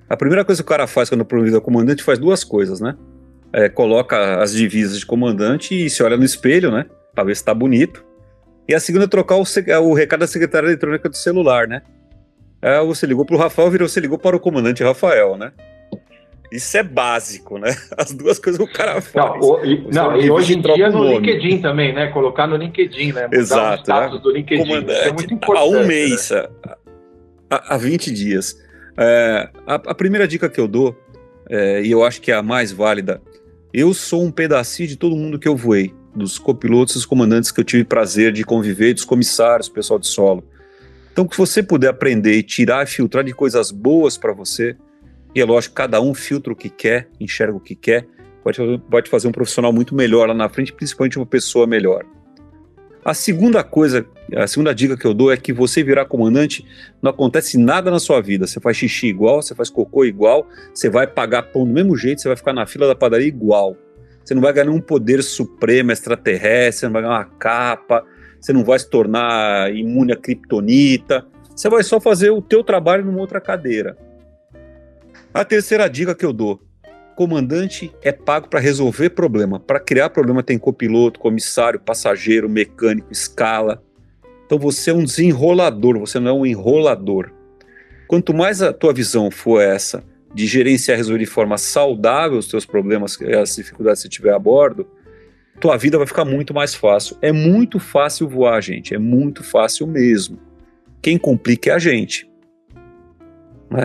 A primeira coisa que o cara faz quando é promovido a comandante faz duas coisas, né? é, coloca as divisas de comandante e se olha no espelho, né? Pra ver se tá bonito. E a segunda é trocar o, o recado da secretária eletrônica do celular, né? É, você ligou pro Rafael, virou, você ligou para o comandante Rafael, né? Isso é básico, né? As duas coisas o cara faz. Não, o, e, não, e hoje em dia no LinkedIn também, né? Colocar no LinkedIn, né? Mudar Exato. O status né? do LinkedIn. Comandante, é muito importante. Há um mês, né? há, há 20 dias. É, a, a, primeira dica que eu dou, é, e eu acho que é a mais válida, eu sou um pedacinho de todo mundo que eu voei, dos copilotos dos comandantes que eu tive prazer de conviver, dos comissários, pessoal de solo. Então, que você puder aprender e tirar e filtrar de coisas boas para você, e é lógico, cada um filtra o que quer, enxerga o que quer, pode, pode fazer um profissional muito melhor lá na frente, principalmente uma pessoa melhor. A segunda coisa, a segunda dica que eu dou é que você virar comandante, não acontece nada na sua vida. Você faz xixi igual, você faz cocô igual, você vai pagar pão do mesmo jeito, você vai ficar na fila da padaria igual. Você não vai ganhar nenhum poder supremo extraterrestre, você não vai ganhar uma capa, você não vai se tornar imune a kryptonita. Você vai só fazer o teu trabalho numa outra cadeira. A terceira dica que eu dou: comandante é pago para resolver problema. Para criar problema tem copiloto, comissário, passageiro, mecânico, escala. Então você é um desenrolador, você não é um enrolador. Quanto mais a tua visão for essa, de gerenciar e resolver de forma saudável os teus problemas, as dificuldades que você tiver a bordo, tua vida vai ficar muito mais fácil. É muito fácil voar, gente, é muito fácil mesmo. Quem complica é a gente.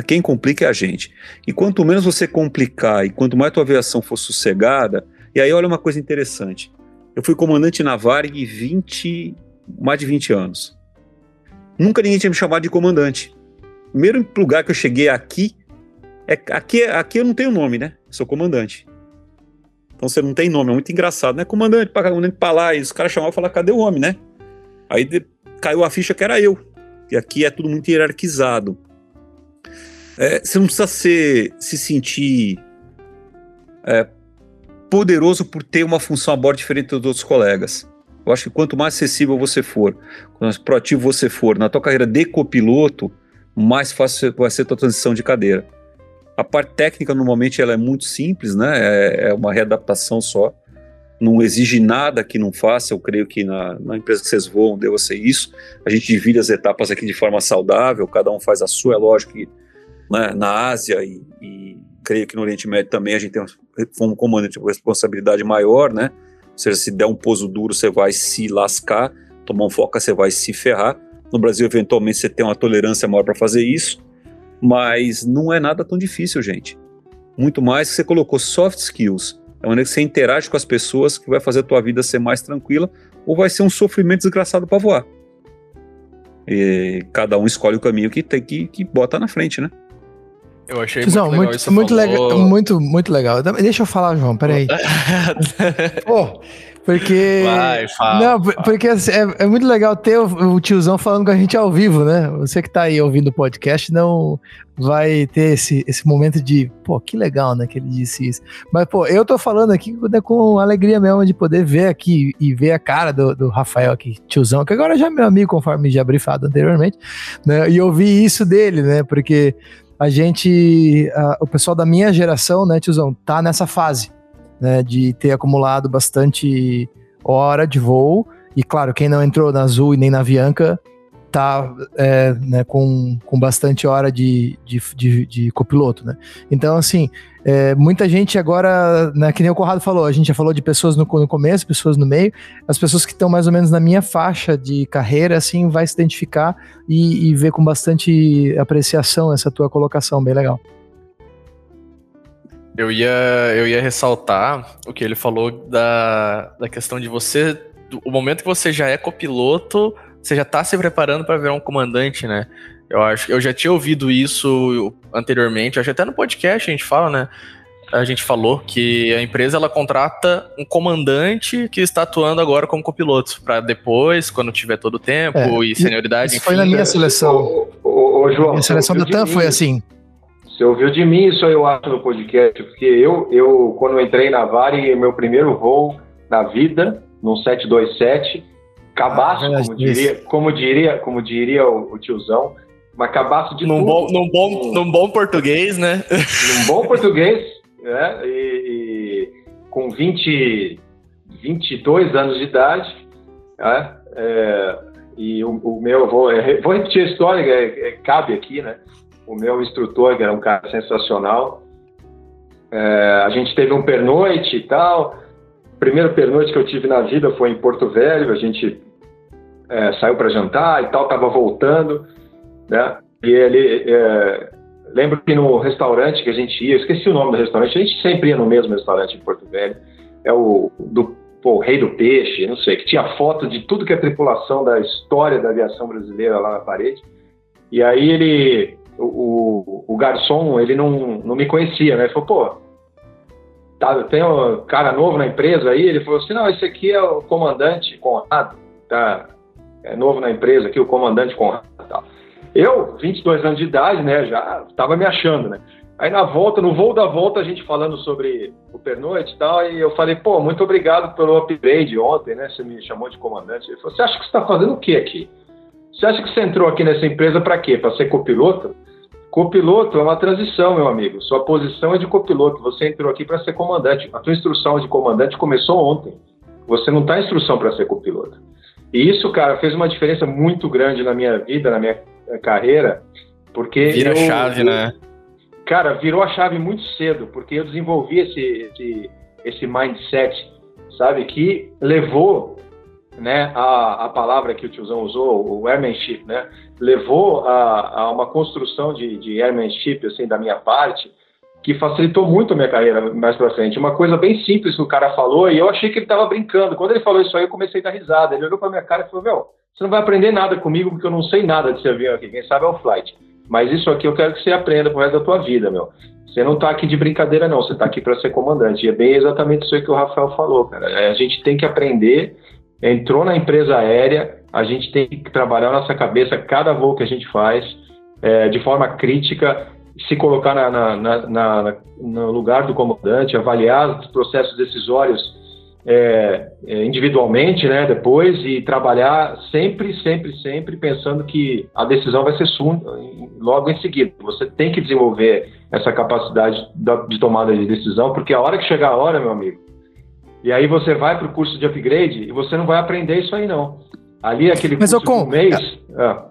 Quem complica é a gente. E quanto menos você complicar e quanto mais tua aviação for sossegada, e aí olha uma coisa interessante. Eu fui comandante na Varg 20, mais de 20 anos. Nunca ninguém tinha me chamado de comandante. Primeiro lugar que eu cheguei aqui, é, aqui, aqui eu não tenho nome, né? sou comandante. Então você não tem nome, é muito engraçado, né? Comandante, para comandante para lá, e os caras chamavam e falavam, cadê o homem, né? Aí de, caiu a ficha que era eu. E aqui é tudo muito hierarquizado. É, você não precisa ser, se sentir é, poderoso por ter uma função a bordo diferente dos outros colegas. Eu acho que quanto mais acessível você for, quanto mais proativo você for na tua carreira de copiloto, mais fácil vai ser a tua transição de cadeira. A parte técnica, normalmente, ela é muito simples, né? É, é uma readaptação só. Não exige nada que não faça. Eu creio que na, na empresa que vocês voam deva ser isso. A gente divide as etapas aqui de forma saudável, cada um faz a sua. É lógico que né, na Ásia e, e, creio que no Oriente Médio também a gente tem um, comandante de responsabilidade maior, né? Ou seja, se der um pouso duro, você vai se lascar, tomar um foca, você vai se ferrar. No Brasil, eventualmente, você tem uma tolerância maior para fazer isso, mas não é nada tão difícil, gente. Muito mais que você colocou soft skills, é a maneira que você interage com as pessoas que vai fazer a tua vida ser mais tranquila ou vai ser um sofrimento desgraçado para voar. E cada um escolhe o caminho que tem que, que bota na frente, né? Eu achei Tizão, muito, legal muito, muito legal, muito, muito legal. Deixa eu falar, João, peraí. Pô, porque. Vai, fala. Não, fala. porque assim, é, é, muito legal ter o, o, tiozão falando com a gente ao vivo, né? Você que tá aí ouvindo o podcast não vai ter esse, esse momento de, pô, que legal, né? Que ele disse isso. Mas, pô, eu tô falando aqui né, com alegria mesmo de poder ver aqui e ver a cara do, do Rafael aqui, tiozão, que agora já é meu amigo, conforme já brifado anteriormente, né? E ouvir isso dele, né? Porque a gente, a, o pessoal da minha geração, né, tiozão, tá nessa fase né, de ter acumulado bastante hora de voo. E claro, quem não entrou na Azul e nem na Avianca tá é, né, com, com bastante hora de, de, de, de copiloto, né? Então, assim, é, muita gente agora, né, que nem o Corrado falou, a gente já falou de pessoas no, no começo, pessoas no meio, as pessoas que estão mais ou menos na minha faixa de carreira, assim, vai se identificar e, e ver com bastante apreciação essa tua colocação, bem legal. Eu ia, eu ia ressaltar o que ele falou da, da questão de você. Do, o momento que você já é copiloto, você já está se preparando para virar um comandante, né? Eu acho eu já tinha ouvido isso anteriormente, acho que até no podcast a gente fala, né? A gente falou que a empresa ela contrata um comandante que está atuando agora como copiloto, para depois, quando tiver todo o tempo é, e senioridade. Isso enfim, foi na minha seleção. O, o, o João, minha seleção da TAM foi assim. Você ouviu de mim isso eu acho no podcast, porque eu, eu quando eu entrei na Vale, meu primeiro voo na vida, num 727, cabaço, ah, como, diria, como diria, como diria o, o tiozão, mas cabaço de num tudo. Bom, num, bom, num bom português, né? Num bom português, né? E, e com 20, 22 anos de idade, né? É, e o, o meu, vou, vou repetir a história, é, é, cabe aqui, né? O meu instrutor, que era um cara sensacional. É, a gente teve um pernoite e tal. O primeiro pernoite que eu tive na vida foi em Porto Velho. A gente é, saiu para jantar e tal, tava voltando, né? E ele, é, lembro que no restaurante que a gente ia, esqueci o nome do restaurante, a gente sempre ia no mesmo restaurante em Porto Velho. É o do pô, Rei do Peixe, não sei, que tinha foto de tudo que é tripulação da história da aviação brasileira lá na parede. E aí ele o, o, garçom, ele não, não me conhecia, né? Ele falou, pô, tá, tem um cara novo na empresa aí? Ele falou assim, não, esse aqui é o comandante Conrado, tá? É novo na empresa aqui, o comandante Conrado tal. Eu, 22 anos de idade, né, já tava me achando, né? Aí na volta, no voo da volta, a gente falando sobre o pernoite e tal, e eu falei, pô, muito obrigado pelo upgrade ontem, né? Você me chamou de comandante. Ele falou, você acha que você está fazendo o que aqui? Você acha que você entrou aqui nessa empresa para quê? Para ser copiloto? Copiloto é uma transição, meu amigo. Sua posição é de copiloto. Você entrou aqui para ser comandante. A tua instrução de comandante começou ontem. Você não está instrução para ser copiloto. E isso, cara, fez uma diferença muito grande na minha vida, na minha eh, carreira, porque vira eu, chave, eu, né? Cara, virou a chave muito cedo, porque eu desenvolvi esse esse, esse mindset, sabe, que levou né, a, a palavra que o tiozão usou, o airmanship, né, levou a, a uma construção de, de airmanship, assim, da minha parte, que facilitou muito a minha carreira mais pra frente. Uma coisa bem simples que o cara falou e eu achei que ele estava brincando. Quando ele falou isso aí, eu comecei a dar risada. Ele olhou pra minha cara e falou, meu, você não vai aprender nada comigo porque eu não sei nada desse avião aqui. Quem sabe é o flight. Mas isso aqui eu quero que você aprenda pro resto da tua vida, meu. Você não está aqui de brincadeira, não. Você está aqui para ser comandante. E é bem exatamente isso aí que o Rafael falou, cara. A gente tem que aprender entrou na empresa aérea, a gente tem que trabalhar nossa cabeça cada voo que a gente faz é, de forma crítica, se colocar na, na, na, no lugar do comandante, avaliar os processos decisórios é, é, individualmente, né, depois e trabalhar sempre, sempre, sempre pensando que a decisão vai ser logo em seguida. Você tem que desenvolver essa capacidade de tomada de decisão, porque a hora que chegar a hora, meu amigo, E aí você vai para o curso de upgrade e você não vai aprender isso aí, não. Ali, aquele Mas, curso com, mês... É... Ah,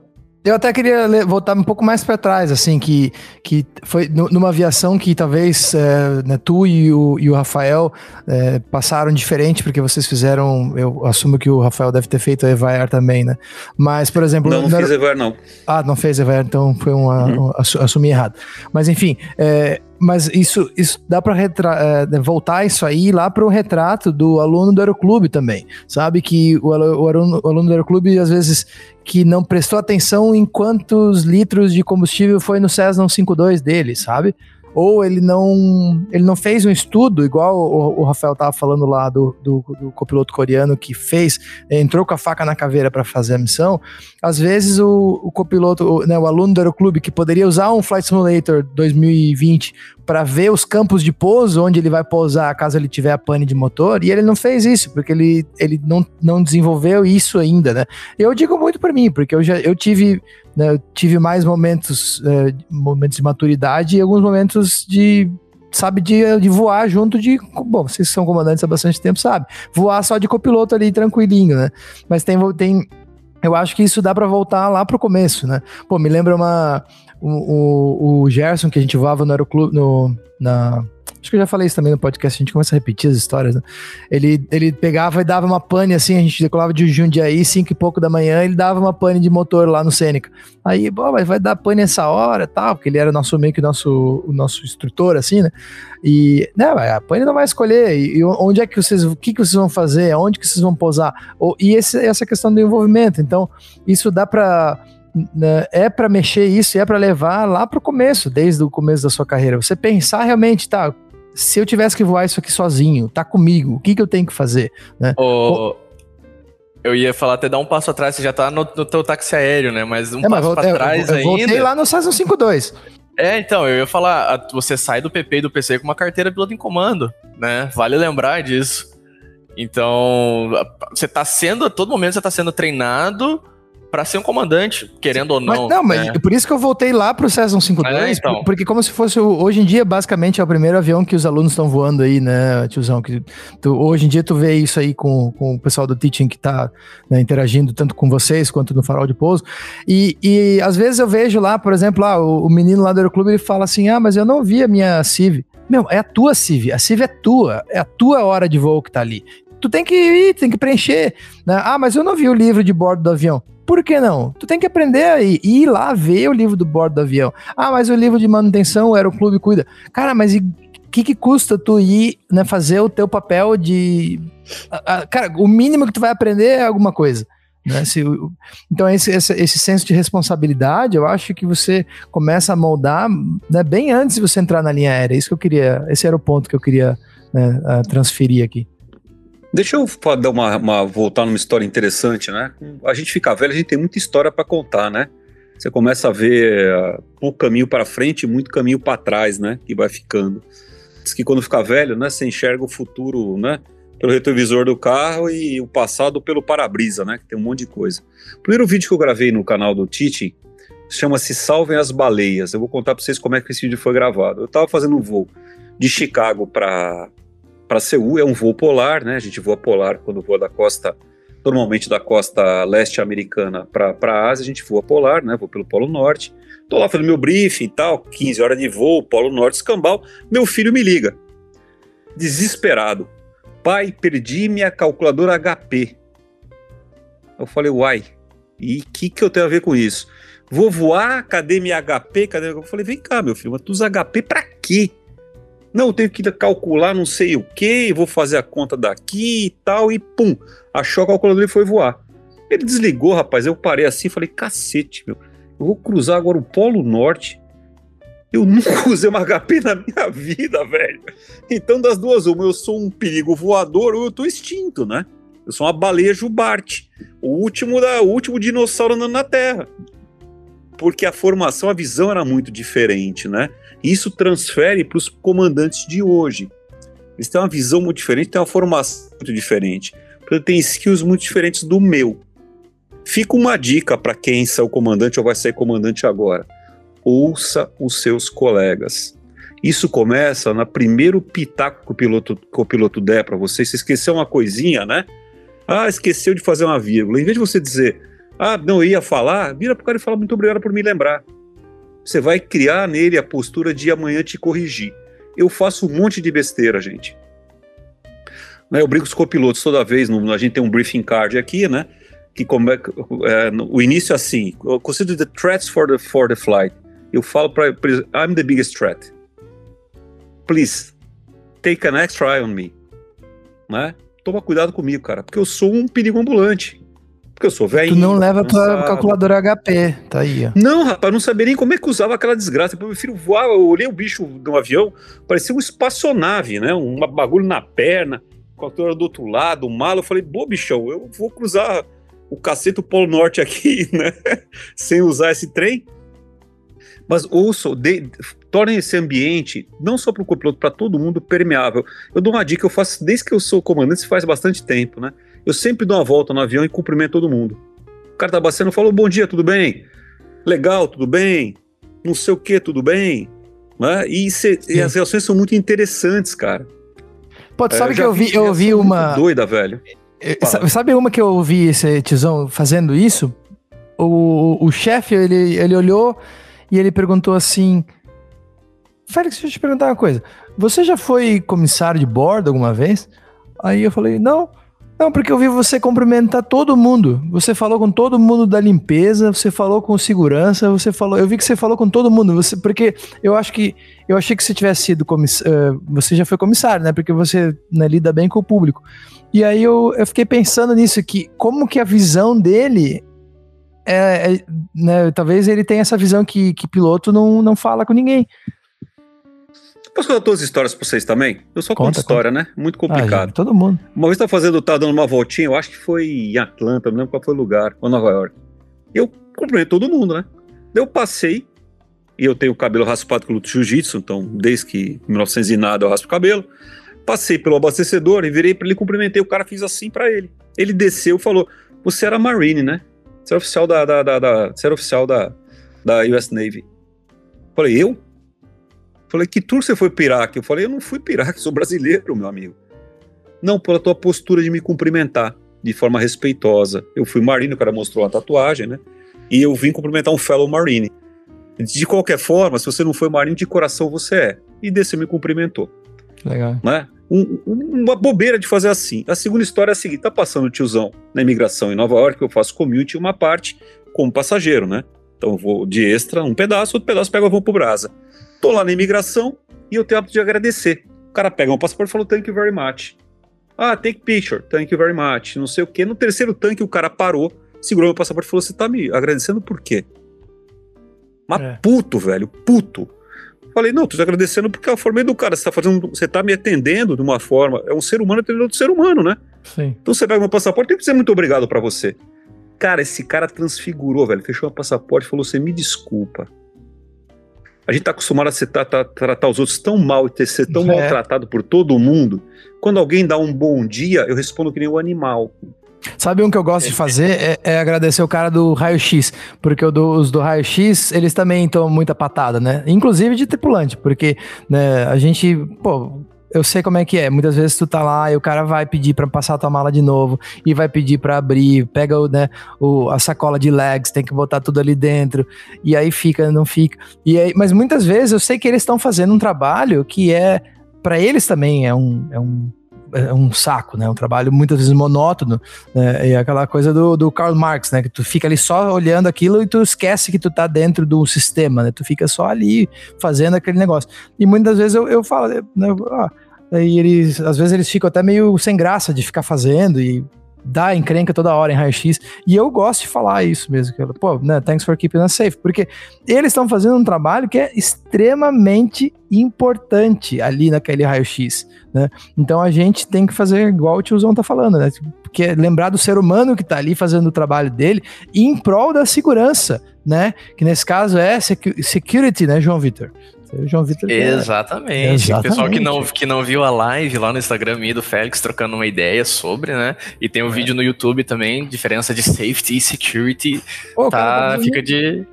eu até queria voltar um pouco mais para trás, assim, que, que foi numa aviação que talvez é, né, tu e o, e o Rafael é, passaram diferente, porque vocês fizeram, eu assumo que o Rafael deve ter feito a Evair também, né? Mas, por exemplo... Não, não fiz Evair, não. Ah, não fez Evair, então foi um, uhum. assumir errado. Mas, enfim, é, mas isso, isso dá para é, voltar isso aí lá para o retrato do aluno do Aeroclube também. Sabe que o, o, aluno, o aluno do Aeroclube, às vezes, que não prestou atenção em quantos litros de combustível foi no Cessna 152 dele, sabe? Ou ele não ele não fez um estudo, igual o, o Rafael tava falando lá do, do, do, copiloto coreano que fez, entrou com a faca na caveira para fazer a missão. Às vezes o, o copiloto, o, né, o aluno do aeroclube que poderia usar um Flight Simulator 2020 para ver os campos de pouso onde ele vai pousar caso ele tiver a pane de motor, e ele não fez isso, porque ele, ele não, não desenvolveu isso ainda, né? Eu digo muito para mim, porque eu já eu tive né, eu tive mais momentos, é, momentos de maturidade e alguns momentos de sabe, de, de voar junto de. Bom, vocês são comandantes há bastante tempo, sabe? Voar só de copiloto ali, tranquilinho, né? Mas tem. tem eu acho que isso dá para voltar lá pro começo, né? Pô, me lembra uma. O, o, o Gerson, que a gente voava no aeroclube, no, na, Acho que eu já falei isso também no podcast, a gente começa a repetir as histórias, né? Ele, ele pegava e dava uma pane assim, a gente decolava de Jundiaí, cinco e pouco da manhã, ele dava uma pane de motor lá no Sêneca. Aí, bom, mas vai dar pane essa hora tal, porque ele era nosso meio que nosso, o nosso instrutor, assim, né? E, né, a pane não vai escolher. E, e onde é que vocês, o que, que vocês vão fazer? Onde que vocês vão pousar? Ou, e esse, essa questão do envolvimento. Então, isso dá para é para mexer isso, é para levar lá para o começo, desde o começo da sua carreira. Você pensar realmente, tá, se eu tivesse que voar isso aqui sozinho, tá comigo, o que, que eu tenho que fazer? Né? Oh, eu ia falar até dar um passo atrás, você já tá no, no teu táxi aéreo, né? Mas um é, passo para trás eu, eu, eu ainda. voltei lá no Cessna 52. É, então, eu ia falar, você sai do PP e do PC com uma carteira piloto em comando, né? Vale lembrar disso. Então, você tá sendo, a todo momento você tá sendo treinado para ser um comandante, querendo ou não. Mas, não, mas né? por isso que eu voltei lá pro Cessna 152, é, então. porque como se fosse, hoje em dia, basicamente, é o primeiro avião que os alunos estão voando aí, né, tiozão, que tu, hoje em dia tu vê isso aí com, com o pessoal do teaching que tá né, interagindo tanto com vocês quanto no farol de pouso, e, e às vezes eu vejo lá, por exemplo, lá, o, o menino lá do aeroclube, ele fala assim, ah, mas eu não vi a minha CIV. Meu, é a tua CIV, a CIV é tua, é a tua hora de voo que tá ali tu tem que ir, tem que preencher. Né? Ah, mas eu não vi o livro de bordo do avião. Por que não? Tu tem que aprender a ir, lá ver o livro do bordo do avião. Ah, mas o livro de manutenção o clube cuida. Cara, mas o que, que custa tu ir né, fazer o teu papel de. cara, o mínimo que tu vai aprender é alguma coisa. Né? Se, então, esse, esse, esse, senso de responsabilidade, eu acho que você começa a moldar né, bem antes de você entrar na linha aérea. Isso que eu queria, esse era o ponto que eu queria né, transferir aqui. Deixa eu dar uma, uma, voltar numa história interessante, né? A gente fica velho, a gente tem muita história para contar, né? Você começa a ver uh, pouco caminho para frente e muito caminho para trás, né? Que vai ficando. Diz que quando fica velho, né? Você enxerga o futuro, né? Pelo retrovisor do carro e o passado pelo para-brisa, né? Que tem um monte de coisa. O primeiro vídeo que eu gravei no canal do Titi chama-se Salvem as Baleias. Eu vou contar para vocês como é que esse vídeo foi gravado. Eu estava fazendo um voo de Chicago para para Seul é um voo polar, né? A gente voa polar quando voa da costa, normalmente da costa leste americana para a Ásia, a gente voa polar, né? Vou pelo Polo Norte. Tô lá fazendo meu briefing e tal, 15 horas de voo, Polo Norte, escambau. Meu filho me liga, desesperado. Pai, perdi minha calculadora HP. Eu falei, uai, e o que, que eu tenho a ver com isso? Vou voar, cadê minha HP? Cadê? Eu falei, vem cá, meu filho, mas tu usa HP pra quê? Não, eu tenho que calcular não sei o que, vou fazer a conta daqui e tal, e pum, achou a calculadora e foi voar. Ele desligou, rapaz, eu parei assim e falei, cacete, meu, eu vou cruzar agora o Polo Norte, eu nunca usei uma HP na minha vida, velho. Então, das duas, uma, eu sou um perigo voador ou eu tô extinto, né? Eu sou uma baleia jubarte, o último, da, o último dinossauro andando na Terra. Porque a formação, a visão era muito diferente, né? Isso transfere para os comandantes de hoje. Eles têm uma visão muito diferente, têm uma formação muito diferente. Tem skills muito diferentes do meu. Fica uma dica para quem saiu comandante ou vai ser comandante agora. Ouça os seus colegas. Isso começa na primeiro pitaco que o piloto, que o piloto der para você. Se esqueceu uma coisinha, né? Ah, esqueceu de fazer uma vírgula. Em vez de você dizer, ah, não ia falar, vira pro cara e fala muito obrigado por me lembrar. Você vai criar nele a postura de amanhã te corrigir. Eu faço um monte de besteira, gente. Né, eu brinco com os copilotos toda vez, a gente tem um briefing card aqui, né? Que come, é, o início é assim, consider the threats for the, for the flight. Eu falo para I'm the biggest threat please, take an extra eye on me. Né? Toma cuidado comigo, cara, porque eu sou um perigo ambulante. Porque eu sou velho. Tu não leva cansado. tua calculadora HP, tá aí. Ó. Não, rapaz, não sabia nem como é que usava aquela desgraça. Eu prefiro voar, eu olhei o bicho do avião, parecia uma espaçonave, né? Um bagulho na perna, a calculadora do outro lado, um malo. Eu falei, pô, bichão, eu vou cruzar o cacete do Polo Norte aqui, né? Sem usar esse trem. Mas ouçam, tornem esse ambiente, não só para o copiloto, para todo mundo, permeável. Eu dou uma dica, eu faço desde que eu sou comandante, faz bastante tempo, né? Eu sempre dou uma volta no avião e cumprimento todo mundo. O cara tá bastando, falou, bom dia, tudo bem? Legal, tudo bem? Não sei o que, tudo bem? Né? E, cê, e, as reações são muito interessantes, cara. Pô, tu sabe é, que eu vi, eu vi uma... Doida, velho. É, Fala. Sabe uma que eu vi esse tizão fazendo isso? O, o chefe, ele, ele olhou e ele perguntou assim: Félix, deixa eu te perguntar uma coisa. Você já foi comissário de bordo alguma vez? Aí eu falei: Não. Não, porque eu vi você cumprimentar todo mundo. Você falou com todo mundo da limpeza, você falou com segurança, você falou. Eu vi que você falou com todo mundo. Você, porque eu acho que eu achei que você tivesse sido comissário. Uh, você já foi comissário, né? Porque você né, lida bem com o público. E aí eu, eu fiquei pensando nisso que como que a visão dele é, é, né, talvez ele tenha essa visão que, que piloto não, não fala com ninguém. Posso contar todas as histórias pra vocês também? Eu só conto conta, história, conta. né? Muito complicado. Ah, todo mundo. Uma vez tá fazendo, tá dando uma voltinha, eu acho que foi em Atlanta, não lembro qual foi o lugar, ou Nova York. Eu cumprimento todo mundo, né? Eu passei, e eu tenho o cabelo raspado com luto jiu-jitsu, então desde que 1900 e nada eu raspo o cabelo. Passei pelo abastecedor e virei para ele, cumprimentei, o cara fiz assim para ele. Ele desceu e falou: Você era Marine, né? Você era oficial da, da, da, da você era oficial da, da US Navy. Falei, eu? Falei, que tour você foi pro Iraque? Eu falei, eu não fui pro Iraque, sou brasileiro, meu amigo. Não, pela tua postura de me cumprimentar de forma respeitosa. Eu fui Marine, o cara mostrou a tatuagem, né? E eu vim cumprimentar um fellow Marine. De qualquer forma, se você não foi Marine, de coração você é. E desse me cumprimentou. Legal. Né? Um, uma bobeira de fazer assim. A segunda história é a seguinte: tá passando o tiozão na imigração em Nova York, eu faço commute uma parte como passageiro, né? Então eu vou de extra, um pedaço, outro pedaço pego eu vou pro Brasa. Tô lá na imigração e eu tenho hábito de agradecer. O cara pega um passaporte e falou, thank you very much. Ah, take picture, thank you very much. Não sei o quê. No terceiro tanque, o cara parou, segurou meu passaporte e falou: Você tá me agradecendo por quê? Mas é. puto, velho, puto. Falei, não, tô te agradecendo porque eu formei do cara. Você tá fazendo. Você tá me atendendo de uma forma. É um ser humano atendendo outro ser humano, né? Sim. Então você pega meu passaporte, tem que dizer muito obrigado para você. Cara, esse cara transfigurou, velho. Fechou o passaporte e falou: Você me desculpa. A gente tá acostumado a tratar, tratar os outros tão mal e ter, ser tão é. maltratado por todo mundo. Quando alguém dá um bom dia, eu respondo que nem um animal. Sabe um que eu gosto de fazer? É, é agradecer o cara do raio-x, porque do, os do raio-x, eles também tomam muita patada, né? Inclusive de tripulante, porque né, a gente, pô, eu sei como é que é. Muitas vezes tu tá lá e o cara vai pedir para passar a tua mala de novo e vai pedir para abrir, pega o, né, o, a sacola de legs, tem que botar tudo ali dentro e aí fica, não fica. E aí, mas muitas vezes eu sei que eles estão fazendo um trabalho que é para eles também é um, é um é um saco, né? Um trabalho muitas vezes monótono. Né? E aquela coisa do, do Karl Marx, né? Que tu fica ali só olhando aquilo e tu esquece que tu tá dentro do sistema, né? Tu fica só ali fazendo aquele negócio. E muitas vezes eu, eu falo, né? Ah, e eles, às vezes eles ficam até meio sem graça de ficar fazendo e dá encrenca toda hora em raio-x. E eu gosto de falar isso mesmo. Que, pô, né, thanks for keeping us safe. Porque eles estão fazendo um trabalho que é extremamente importante ali naquele raio-x. Né? Então a gente tem que fazer igual o tiozão tá falando, né? Porque é lembrar do ser humano que tá ali fazendo o trabalho dele em prol da segurança, né? Que nesse caso é security, né, João Vitor? O João Vitor. Exatamente. Exatamente. O pessoal que não, que não viu a live lá no Instagram e do Félix trocando uma ideia sobre, né? E tem um é. vídeo no YouTube também, diferença de safety e security. Oh, tá, fica de.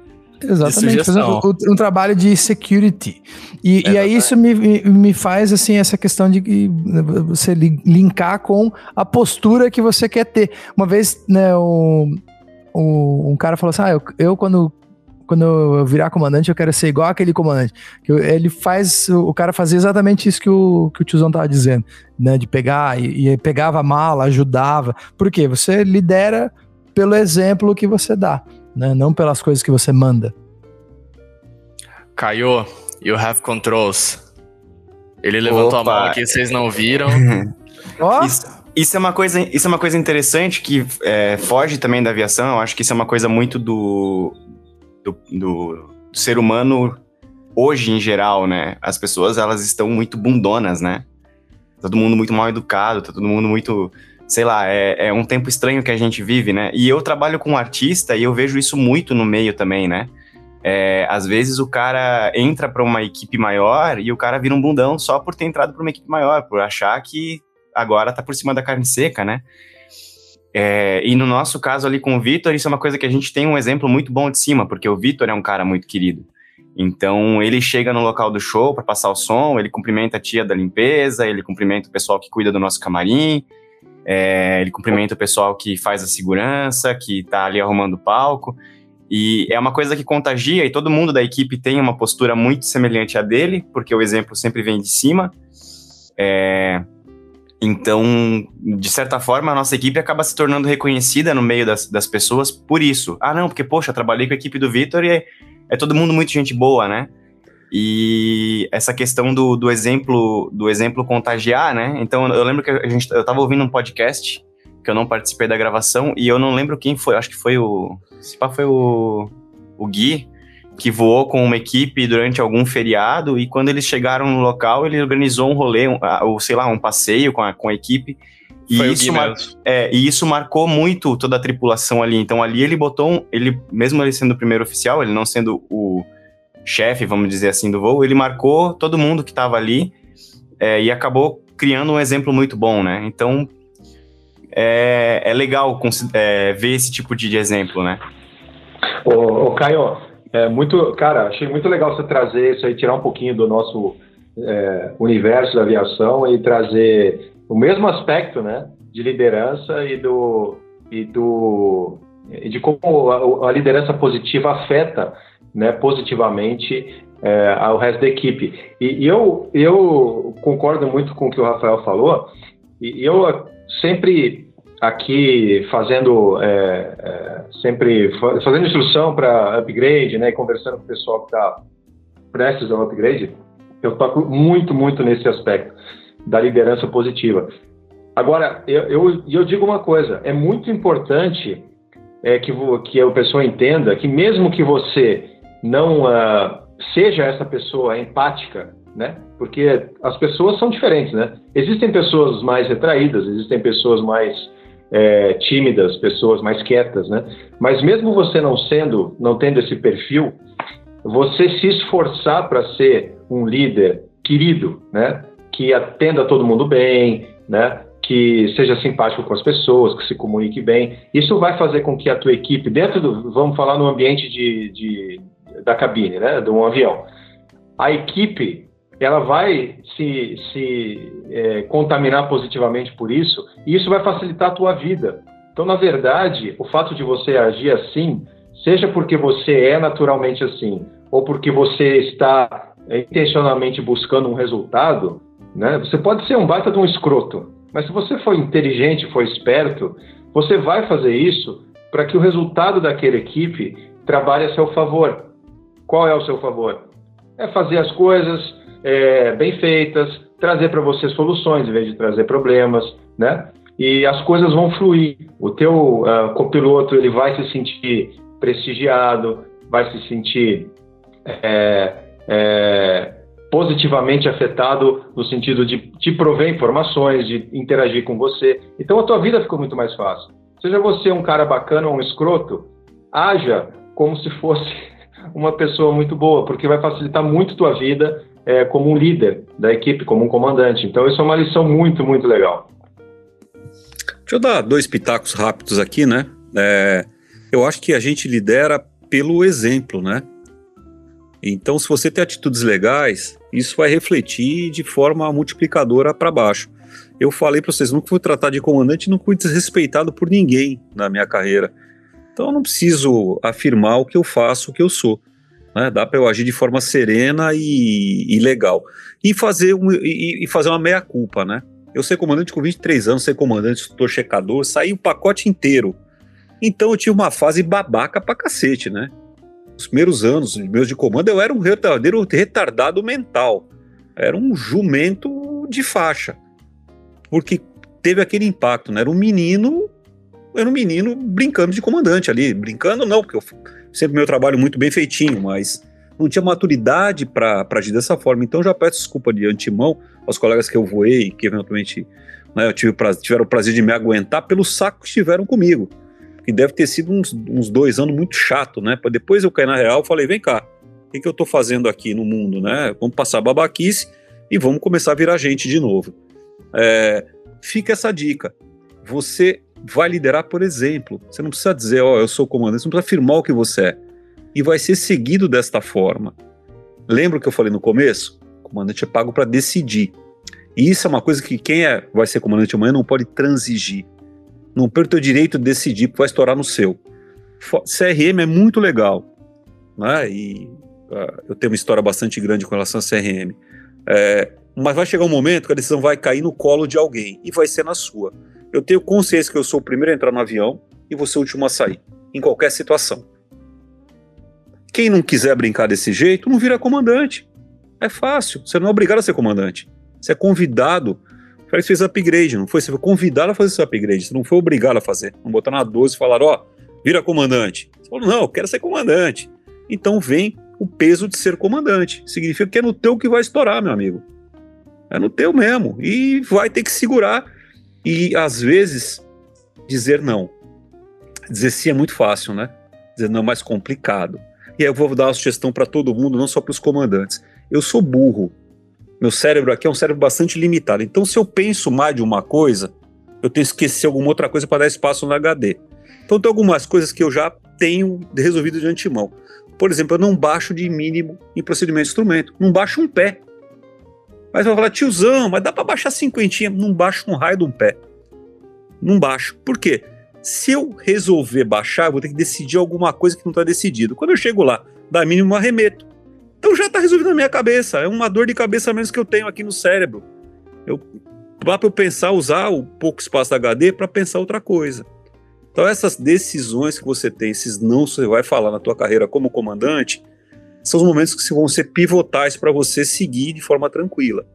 Exatamente, fazendo um, um, trabalho de security. E, e aí isso me, me faz assim essa questão de você linkar com a postura que você quer ter. Uma vez, né, o, o um cara falou assim: ah, eu, eu quando quando eu virar comandante, eu quero ser igual aquele comandante. Ele faz o cara fazer exatamente isso que o, que o tiozão tava dizendo, né? De pegar e, e pegava a mala, ajudava. Por quê? Você lidera pelo exemplo que você dá, né? Não pelas coisas que você manda. Caio, you have controls. Ele levantou Opa. a mão aqui, vocês não viram. oh. isso, isso, é uma coisa, isso é uma coisa interessante que é, foge também da aviação. Eu acho que isso é uma coisa muito do, do, do, do ser humano hoje em geral, né? As pessoas elas estão muito bundonas, né? Tá todo mundo muito mal educado, tá todo mundo muito sei lá, é, é, um tempo estranho que a gente vive, né? E eu trabalho com artista e eu vejo isso muito no meio também, né? É, às vezes o cara entra para uma equipe maior e o cara vira um bundão só por ter entrado para uma equipe maior, por achar que agora tá por cima da carne seca, né? É, e no nosso caso ali com o Vitor, isso é uma coisa que a gente tem um exemplo muito bom de cima, porque o Vitor é um cara muito querido. Então ele chega no local do show para passar o som, ele cumprimenta a tia da limpeza, ele cumprimenta o pessoal que cuida do nosso camarim, é, ele cumprimenta o pessoal que faz a segurança, que tá ali arrumando o palco. E é uma coisa que contagia e todo mundo da equipe tem uma postura muito semelhante à dele, porque o exemplo sempre vem de cima. É, então, de certa forma, a nossa equipe acaba se tornando reconhecida no meio das, das pessoas por isso. Ah, não, porque, poxa, trabalhei com a equipe do Vitor e é, é, todo mundo muito gente boa, né? E essa questão do, do exemplo do exemplo contagiar, né? Então, eu lembro que a gente, eu estava ouvindo um podcast que eu não participei da gravação e eu não lembro quem foi, acho que foi o. Se pá, foi o, o Gui, que voou com uma equipe durante algum feriado e quando eles chegaram no local, ele organizou um rolê, um, ou sei lá, um passeio com a, com a equipe. E Foi isso, mar... é, e isso marcou muito toda a tripulação ali. Então ali ele botou, um, ele mesmo ele sendo o primeiro oficial, ele não sendo o chefe, vamos dizer assim, do voo, ele marcou todo mundo que estava ali é, e acabou criando um exemplo muito bom, né? Então é, é legal é, ver esse tipo de, de exemplo, né? Ô, ô Caio, é muito, cara, achei muito legal você trazer isso aí, tirar um pouquinho do nosso é, universo da aviação e trazer o mesmo aspecto, né, de liderança e do e do e de como a, a liderança positiva afeta, né, positivamente é, ao resto da equipe. E, e, eu eu concordo muito com o que o Rafael falou. E eu sempre aqui fazendo é, é, sempre fazendo instrução para upgrade, né, conversando com o pessoal que está prestes ao upgrade, eu toco muito, muito nesse aspecto da liderança positiva. Agora, eu, eu, eu digo uma coisa, é muito importante é, que, que a pessoa entenda que mesmo que você não uh, seja essa pessoa empática, né? Porque as pessoas são diferentes, né? Existem pessoas mais retraídas, existem pessoas mais é, tímidas, pessoas mais quietas, né? Mas mesmo você não sendo, não tendo esse perfil, você se esforçar para ser um líder querido, né? Que atenda todo mundo bem, né? Que seja simpático com as pessoas, que se comunique bem. Isso vai fazer com que a tua equipe, dentro do, vamos falar no ambiente de, de da cabine, né? De um avião, a equipe ela vai se, se é, contaminar positivamente por isso, e isso vai facilitar a tua vida. Então, na verdade, o fato de você agir assim, seja porque você é naturalmente assim, ou porque você está é, intencionalmente buscando um resultado, né? Você pode ser um baita de um escroto, mas se você for inteligente, for esperto, você vai fazer isso para que o resultado daquela equipe trabalhe a seu favor. Qual é o seu favor? É fazer as coisas é, bem feitas, trazer para você soluções em vez de trazer problemas, né? E as coisas vão fluir. O teu uh, copiloto ele vai se sentir prestigiado, vai se sentir é, é, positivamente afetado no sentido de te prover informações, de interagir com você. Então a tua vida ficou muito mais fácil. Seja você um cara bacana ou um escroto, haja como se fosse uma pessoa muito boa, porque vai facilitar muito tua vida é, como um líder da equipe, como um comandante. Então, isso é uma lição muito, muito legal. Deixa eu dar dois pitacos rápidos aqui, né? É, eu acho que a gente lidera pelo exemplo, né? Então, se você tem atitudes legais, isso vai refletir de forma multiplicadora para baixo. Eu falei para vocês, nunca fui tratado de comandante, não fui desrespeitado por ninguém na minha carreira. Então, eu não preciso afirmar o que eu faço, o que eu sou. Né? Dá para eu agir de forma serena e, e legal. E fazer, um, e, e fazer uma meia-culpa, né? Eu ser comandante com 23 anos, ser comandante, instrutor checador, saí o pacote inteiro. Então eu tive uma fase babaca pra cacete, né? Os primeiros anos meus de comando, eu era um verdadeiro retardado mental. Era um jumento de faixa. Porque teve aquele impacto, né? Era um menino, era um menino brincando de comandante ali. Brincando não, porque eu sempre meu trabalho muito bem feitinho, mas não tinha maturidade para agir dessa forma. Então já peço desculpa de antemão aos colegas que eu voei, que eventualmente né, eu tive pra, tiveram o prazer de me aguentar pelo saco que estiveram comigo. Que deve ter sido uns, uns dois anos muito chato, né? Para depois eu cair na real, falei, vem cá, o que, que eu estou fazendo aqui no mundo, né? Vamos passar babaquice e vamos começar a virar gente de novo. É, fica essa dica. Você vai liderar por exemplo. Você não precisa dizer, ó, oh, eu sou comandante, você não precisa afirmar o que você é. E vai ser seguido desta forma. Lembra que eu falei no começo? O comandante é pago para decidir. E isso é uma coisa que quem é, vai ser comandante amanhã não pode transigir. Não perca o direito de decidir, porque vai estourar no seu. CRM é muito legal, né? E uh, eu tenho uma história bastante grande com relação a CRM. É, mas vai chegar um momento que a decisão vai cair no colo de alguém e vai ser na sua. Eu tenho consciência que eu sou o primeiro a entrar no avião e você o último a sair, em qualquer situação. Quem não quiser brincar desse jeito, não vira comandante. É fácil, você não é obrigado a ser comandante. Você é convidado. O Félix fez upgrade, não foi? Você foi convidado a fazer esse upgrade, você não foi obrigado a fazer. Não botar na 12 e falar, ó, oh, vira comandante. Você falou, não, eu quero ser comandante. Então vem o peso de ser comandante. Significa que é no teu que vai estourar, meu amigo. É no teu mesmo. E vai ter que segurar. E às vezes dizer não. Dizer sim é muito fácil, né? Dizer não é mais complicado. E aí eu vou dar uma sugestão para todo mundo, não só para os comandantes. Eu sou burro. Meu cérebro aqui é um cérebro bastante limitado. Então, se eu penso mais de uma coisa, eu tenho que esquecer alguma outra coisa para dar espaço no HD. Então, tem algumas coisas que eu já tenho resolvido de antemão. Por exemplo, eu não baixo de mínimo em procedimento de instrumento. Não baixo um pé. Mas vai falar, tiozão, mas dá para baixar cinquentinha. Não baixo um raio de um pé. Não baixo. Por quê? Se eu resolver baixar, eu vou ter que decidir alguma coisa que não está decidido. Quando eu chego lá, dá mínimo arremeto. Então já está resolvido na minha cabeça. É uma dor de cabeça menos que eu tenho aqui no cérebro. Eu para eu pensar, usar o pouco espaço da HD para pensar outra coisa. Então essas decisões que você tem, esses não você vai falar na tua carreira como comandante, são os momentos que vão ser pivotais para você seguir de forma tranquila.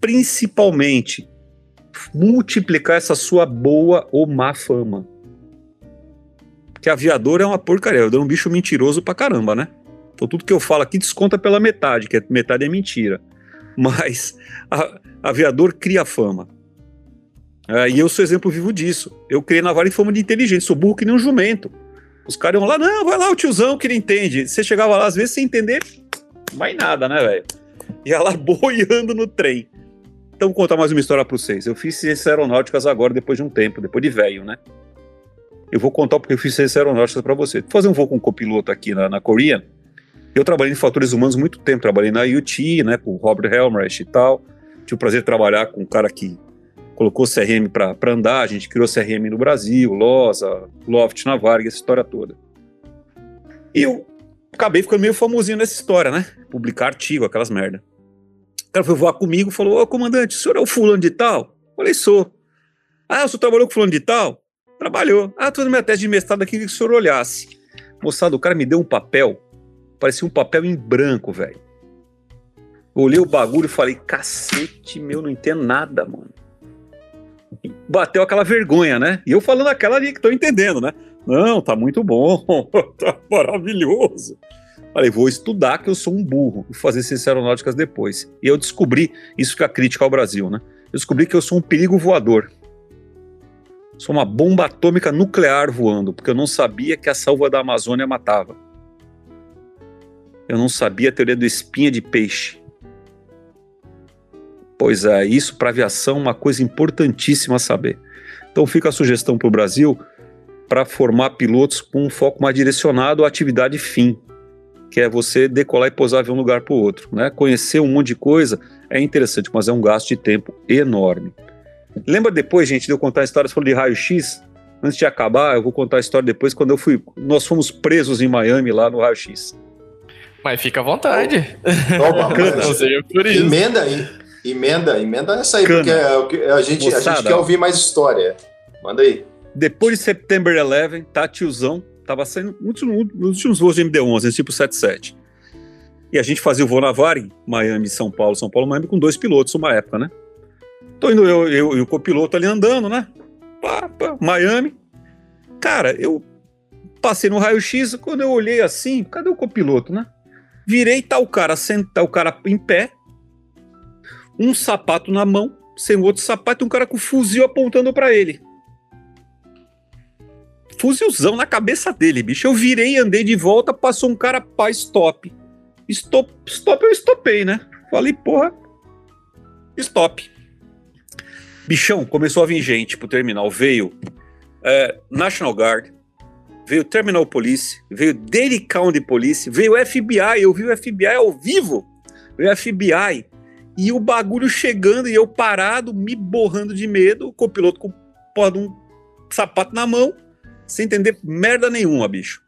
Principalmente multiplicar essa sua boa ou má fama. Porque aviador é uma porcaria, é um bicho mentiroso pra caramba, né? Então tudo que eu falo aqui desconta pela metade, que metade é mentira. Mas a, aviador cria fama. É, e eu sou exemplo vivo disso. Eu criei na Vale fama de inteligente, sou burro que nem um jumento. Os caras iam lá, não, vai lá o tiozão que ele entende. Você chegava lá, às vezes, sem entender, vai nada, né, velho? Ia lá boiando no trem. Então vou contar mais uma história para vocês. Eu fiz ciências aeronáuticas agora, depois de um tempo, depois de velho, né? Eu vou contar porque eu fiz ciências aeronáuticas para você. Vou fazer um voo com um copiloto aqui na, na Korean. Eu trabalhei em fatores humanos muito tempo. Trabalhei na UT, né, com o Robert Helmreich e tal. Tive o prazer de trabalhar com um cara que colocou CRM para andar. A gente criou CRM no Brasil, Losa, Loft na Vargas, essa história toda. E eu acabei ficando meio famosinho nessa história, né? Publicar artigo, aquelas merda. O cara foi voar comigo e falou: Ô comandante, o senhor é o fulano de tal? Eu falei: sou. Ah, o senhor trabalhou com fulano de tal? Trabalhou. Ah, tô fazendo minha tese de mestrado aqui que o senhor olhasse. Moçada, o cara me deu um papel, parecia um papel em branco, velho. Olhei o bagulho e falei: cacete, meu, não entendo nada, mano. Bateu aquela vergonha, né? E eu falando aquela ali que tô entendendo, né? Não, tá muito bom, tá maravilhoso. Falei, vou estudar que eu sou um burro e fazer ciências aeronáuticas depois. E eu descobri, isso fica crítica ao Brasil, né? Eu descobri que eu sou um perigo voador. Sou uma bomba atômica nuclear voando, porque eu não sabia que a salva da Amazônia matava. Eu não sabia a teoria do espinha de peixe. Pois é, isso para aviação é uma coisa importantíssima a saber. Então fica a sugestão para o Brasil para formar pilotos com um foco mais direcionado à atividade fim, que é você decolar e pousar de um lugar para o outro. Né? Conhecer um monte de coisa é interessante, mas é um gasto de tempo enorme. Lembra depois, gente, de eu contar a história de raio-x? Antes de acabar, eu vou contar a história depois, quando eu fui. Nós fomos presos em Miami, lá no raio-x. Mas fica à vontade. Opa, não seja por isso. Emenda aí. Emenda, emenda essa aí, Cana. porque é, a gente, Moçada, a gente quer ouvir mais história. Manda aí. Depois de September 11, tá, tiozão, tava saindo muitos, nos últimos voos de MD-11, tipo 77. E a gente fazia o voo na Varig, Miami, São Paulo, São Paulo, Miami, com dois pilotos uma época, né? Tô indo eu, eu e o copiloto ali andando, né? Pá, pá, Miami. Cara, eu passei no raio-x, quando eu olhei assim, cadê o copiloto, né? Virei, tá o cara sentar, o cara em pé, um sapato na mão, sem o outro sapato, e um cara com fuzil apontando para ele fuzilzão na cabeça dele, bicho. Eu virei, andei de volta, passou um cara, pá, stop. Stop, stop eu estopei, né? Falei, porra, stop. Bichão, começou a vir gente pro terminal. Veio é, National Guard, veio Terminal Police, veio Dade County Police, veio FBI. Eu vi o FBI ao vivo. Veio FBI. E o bagulho chegando e eu parado, me borrando de medo, o copiloto com porra um sapato na mão sem entender merda nenhuma, bicho.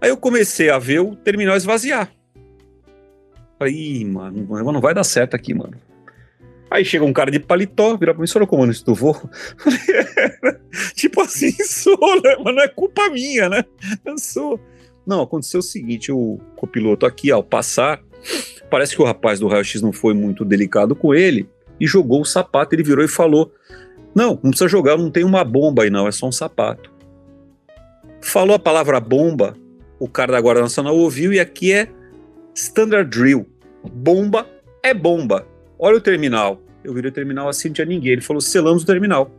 Aí eu comecei a ver o terminal esvaziar. Ih, mano, não vai dar certo aqui, mano. Aí chega um cara de paletó, vira pra mim, senhor comandante do voo. tipo assim, sou, né? Mas não é culpa minha, né? Eu sou. Não, aconteceu o seguinte: o copiloto aqui, ao passar, parece que o rapaz do raio-x não foi muito delicado com ele e jogou o sapato. Ele virou e falou: Não, não precisa jogar, não tem uma bomba aí, não, é só um sapato. Falou a palavra bomba, o cara da Guarda Nacional ouviu e aqui é standard drill. Bomba é bomba. Olha o terminal. Eu virei o terminal assim, não tinha ninguém. Ele falou: selamos o terminal.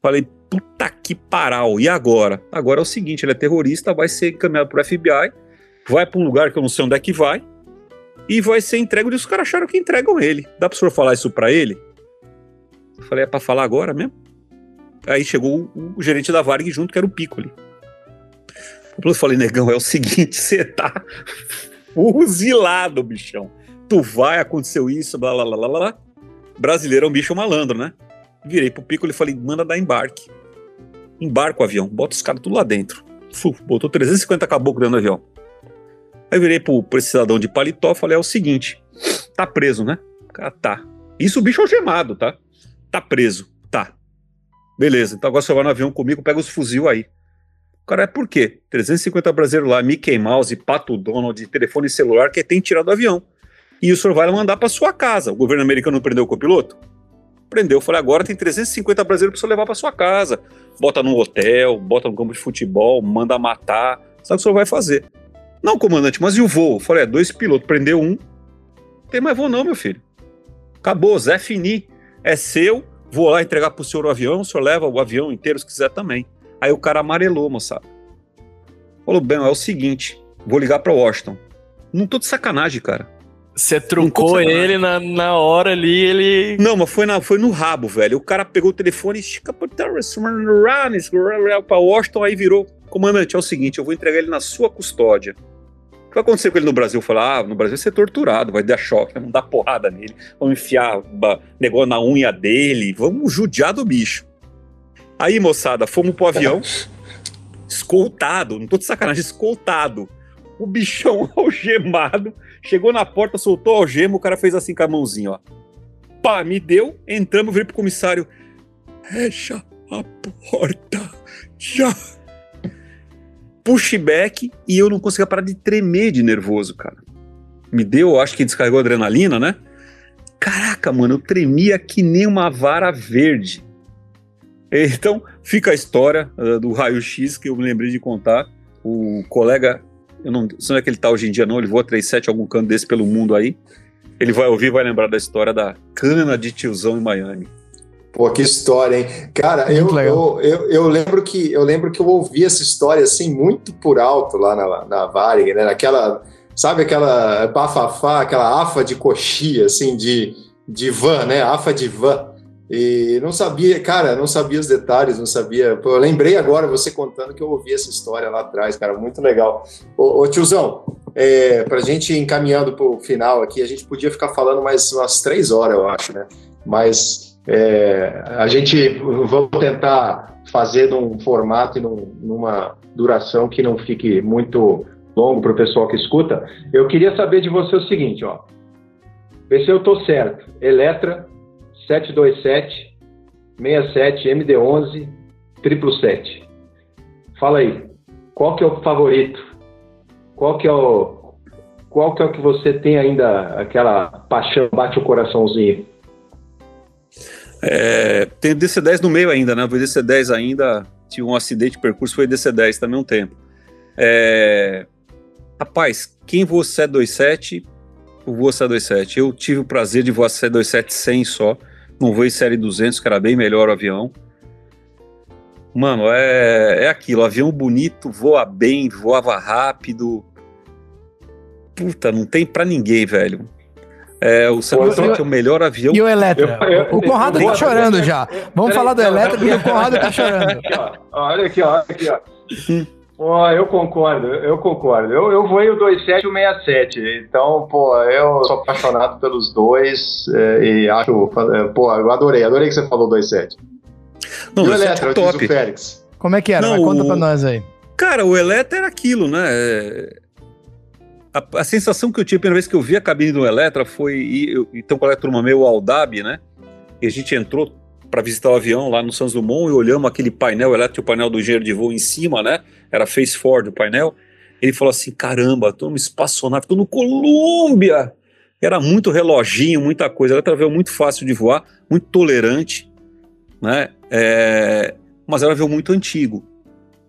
Falei, puta que paral. E agora? Agora é o seguinte: ele é terrorista, vai ser encaminhado pro FBI, vai para um lugar que eu não sei onde é que vai, e vai ser entregue. E os caras acharam que entregam ele. Dá para o senhor falar isso para ele? Eu falei: é para falar agora mesmo? Aí chegou o, o gerente da Varg junto, que era o Piccoli. Eu falei, negão, é o seguinte, você tá fuzilado, bichão. Tu vai, aconteceu isso, blá, blá, blá, blá, blá. Brasileiro é um bicho malandro, né? Virei pro Piccoli e falei, manda dar embarque. Embarca o avião, bota os caras tudo lá dentro. Uf, botou 350 caboclo dentro do avião. Aí virei pro, pro esse cidadão de paletó falei, é o seguinte, tá preso, né? O cara tá. Isso o bicho é algemado, tá? Tá preso. Beleza, então agora você vai no avião comigo, pega os fuzil aí. O cara, é por quê? 350 brasileiros lá, Mickey Mouse, Pato Donald, telefone celular, que tem tirado do avião. E o senhor vai mandar para sua casa. O governo americano prendeu o copiloto? Prendeu. Eu falei, agora tem 350 brasileiros para você levar para sua casa. Bota num hotel, bota no campo de futebol, manda matar. Sabe o que o senhor vai fazer? Não, comandante, mas e o voo? Eu falei, é, dois pilotos, prendeu um. Não tem mais voo não, meu filho. Acabou, Zé Fini. É seu, Vou lá entregar pro senhor o avião, o senhor leva o avião inteiro se quiser também. Aí o cara amarelou, moçada. Falou, bem, é o seguinte, vou ligar para Washington. Não tô de sacanagem, cara. Você truncou ele na, na hora ali, ele. Não, mas foi, na, foi no rabo, velho. O cara pegou o telefone e pra Washington, aí virou. Comandante, é o seguinte, eu vou entregar ele na sua custódia que vai acontecer com ele no Brasil? Falar, ah, no Brasil vai ser torturado, vai dar choque, vamos dar porrada nele, vamos enfiar negócio na unha dele, vamos judiar do bicho. Aí, moçada, fomos pro avião, escoltado, não tô de sacanagem, escoltado. O bichão algemado, chegou na porta, soltou o algema, o cara fez assim com a mãozinha, ó. Pá, me deu, entramos, virei pro comissário. Fecha a porta, já pushback e eu não conseguia parar de tremer de nervoso, cara. Me deu, acho que descarregou adrenalina, né? Caraca, mano, eu tremia que nem uma vara verde. Então, fica a história uh, do raio-x que eu me lembrei de contar. O colega, eu não sei onde é que ele tá hoje em dia, não, ele voa 37 algum canto desse pelo mundo aí. Ele vai ouvir vai lembrar da história da cana de tiozão em Miami. Pô, que história, hein? Cara, eu, eu, eu, eu, lembro que eu lembro que eu ouvi essa história assim muito por alto lá na, na Varig, né? Naquela, sabe aquela bafafá, aquela afa de coxia, assim, de, de van, né? Afa de van. E não sabia, cara, não sabia os detalhes, não sabia. Pô, eu lembrei agora, você contando que eu ouvi essa história lá atrás, cara, muito legal. Ô, ô tiozão, é, pra gente ir encaminhando pro final aqui, a gente podia ficar falando mais umas três horas, eu acho, né? Mas é, a gente vamos tentar fazer num formato e num, numa duração que não fique muito longo para o pessoal que escuta. Eu queria saber de você o seguinte, ó. Vê se eu tô certo. Eletra 727 67 MD11 777. Fala aí, qual que é o favorito? Qual que é o qual que é o que você tem ainda aquela paixão, bate o coraçãozinho? É, tem DC10 no meio ainda, né? O DC10 ainda tinha um acidente de percurso, foi DC10 também um tempo. É, rapaz, quem voa 727, voa 727. Eu tive o prazer de voar 727 100 só não voei série 200, que era bem melhor o avião. Mano, é, é aquilo, avião bonito, voa bem, voava rápido. Puta, não tem pra ninguém, velho. É, o 737 é o melhor avião. E o Eletra? Eu, eu, o Conrado tá chorando já. Vamos falar do Eletra, porque o Conrado tá chorando. Aqui, ó. Olha aqui, ó. Olha aqui, ó. Pô, eu concordo, eu concordo. Eu, eu voei o 27 e o 67, então, pô, eu sou apaixonado pelos dois é, e acho, é, pô, eu adorei, adorei que você falou 27. Não, e o Eletra, é top. Félix. Como é que era? Não, conta o... pra nós aí. Cara, o Eletra era aquilo, né? É, a, a, sensação que eu tive a primeira vez que eu vi a cabine do Eletra foi. Eu, então, com a turma meu, Aldab, né? E a gente entrou para visitar o avião lá no Santos Dumont e olhamos aquele painel elétrico, o painel do engenheiro de voo em cima, né? Era face forward o painel. Ele falou assim: caramba, tô no espaçonave, tô no Colômbia. Era muito reloginho, muita coisa. Um avião muito fácil de voar, muito tolerante, né? É... Mas era um avião muito antigo.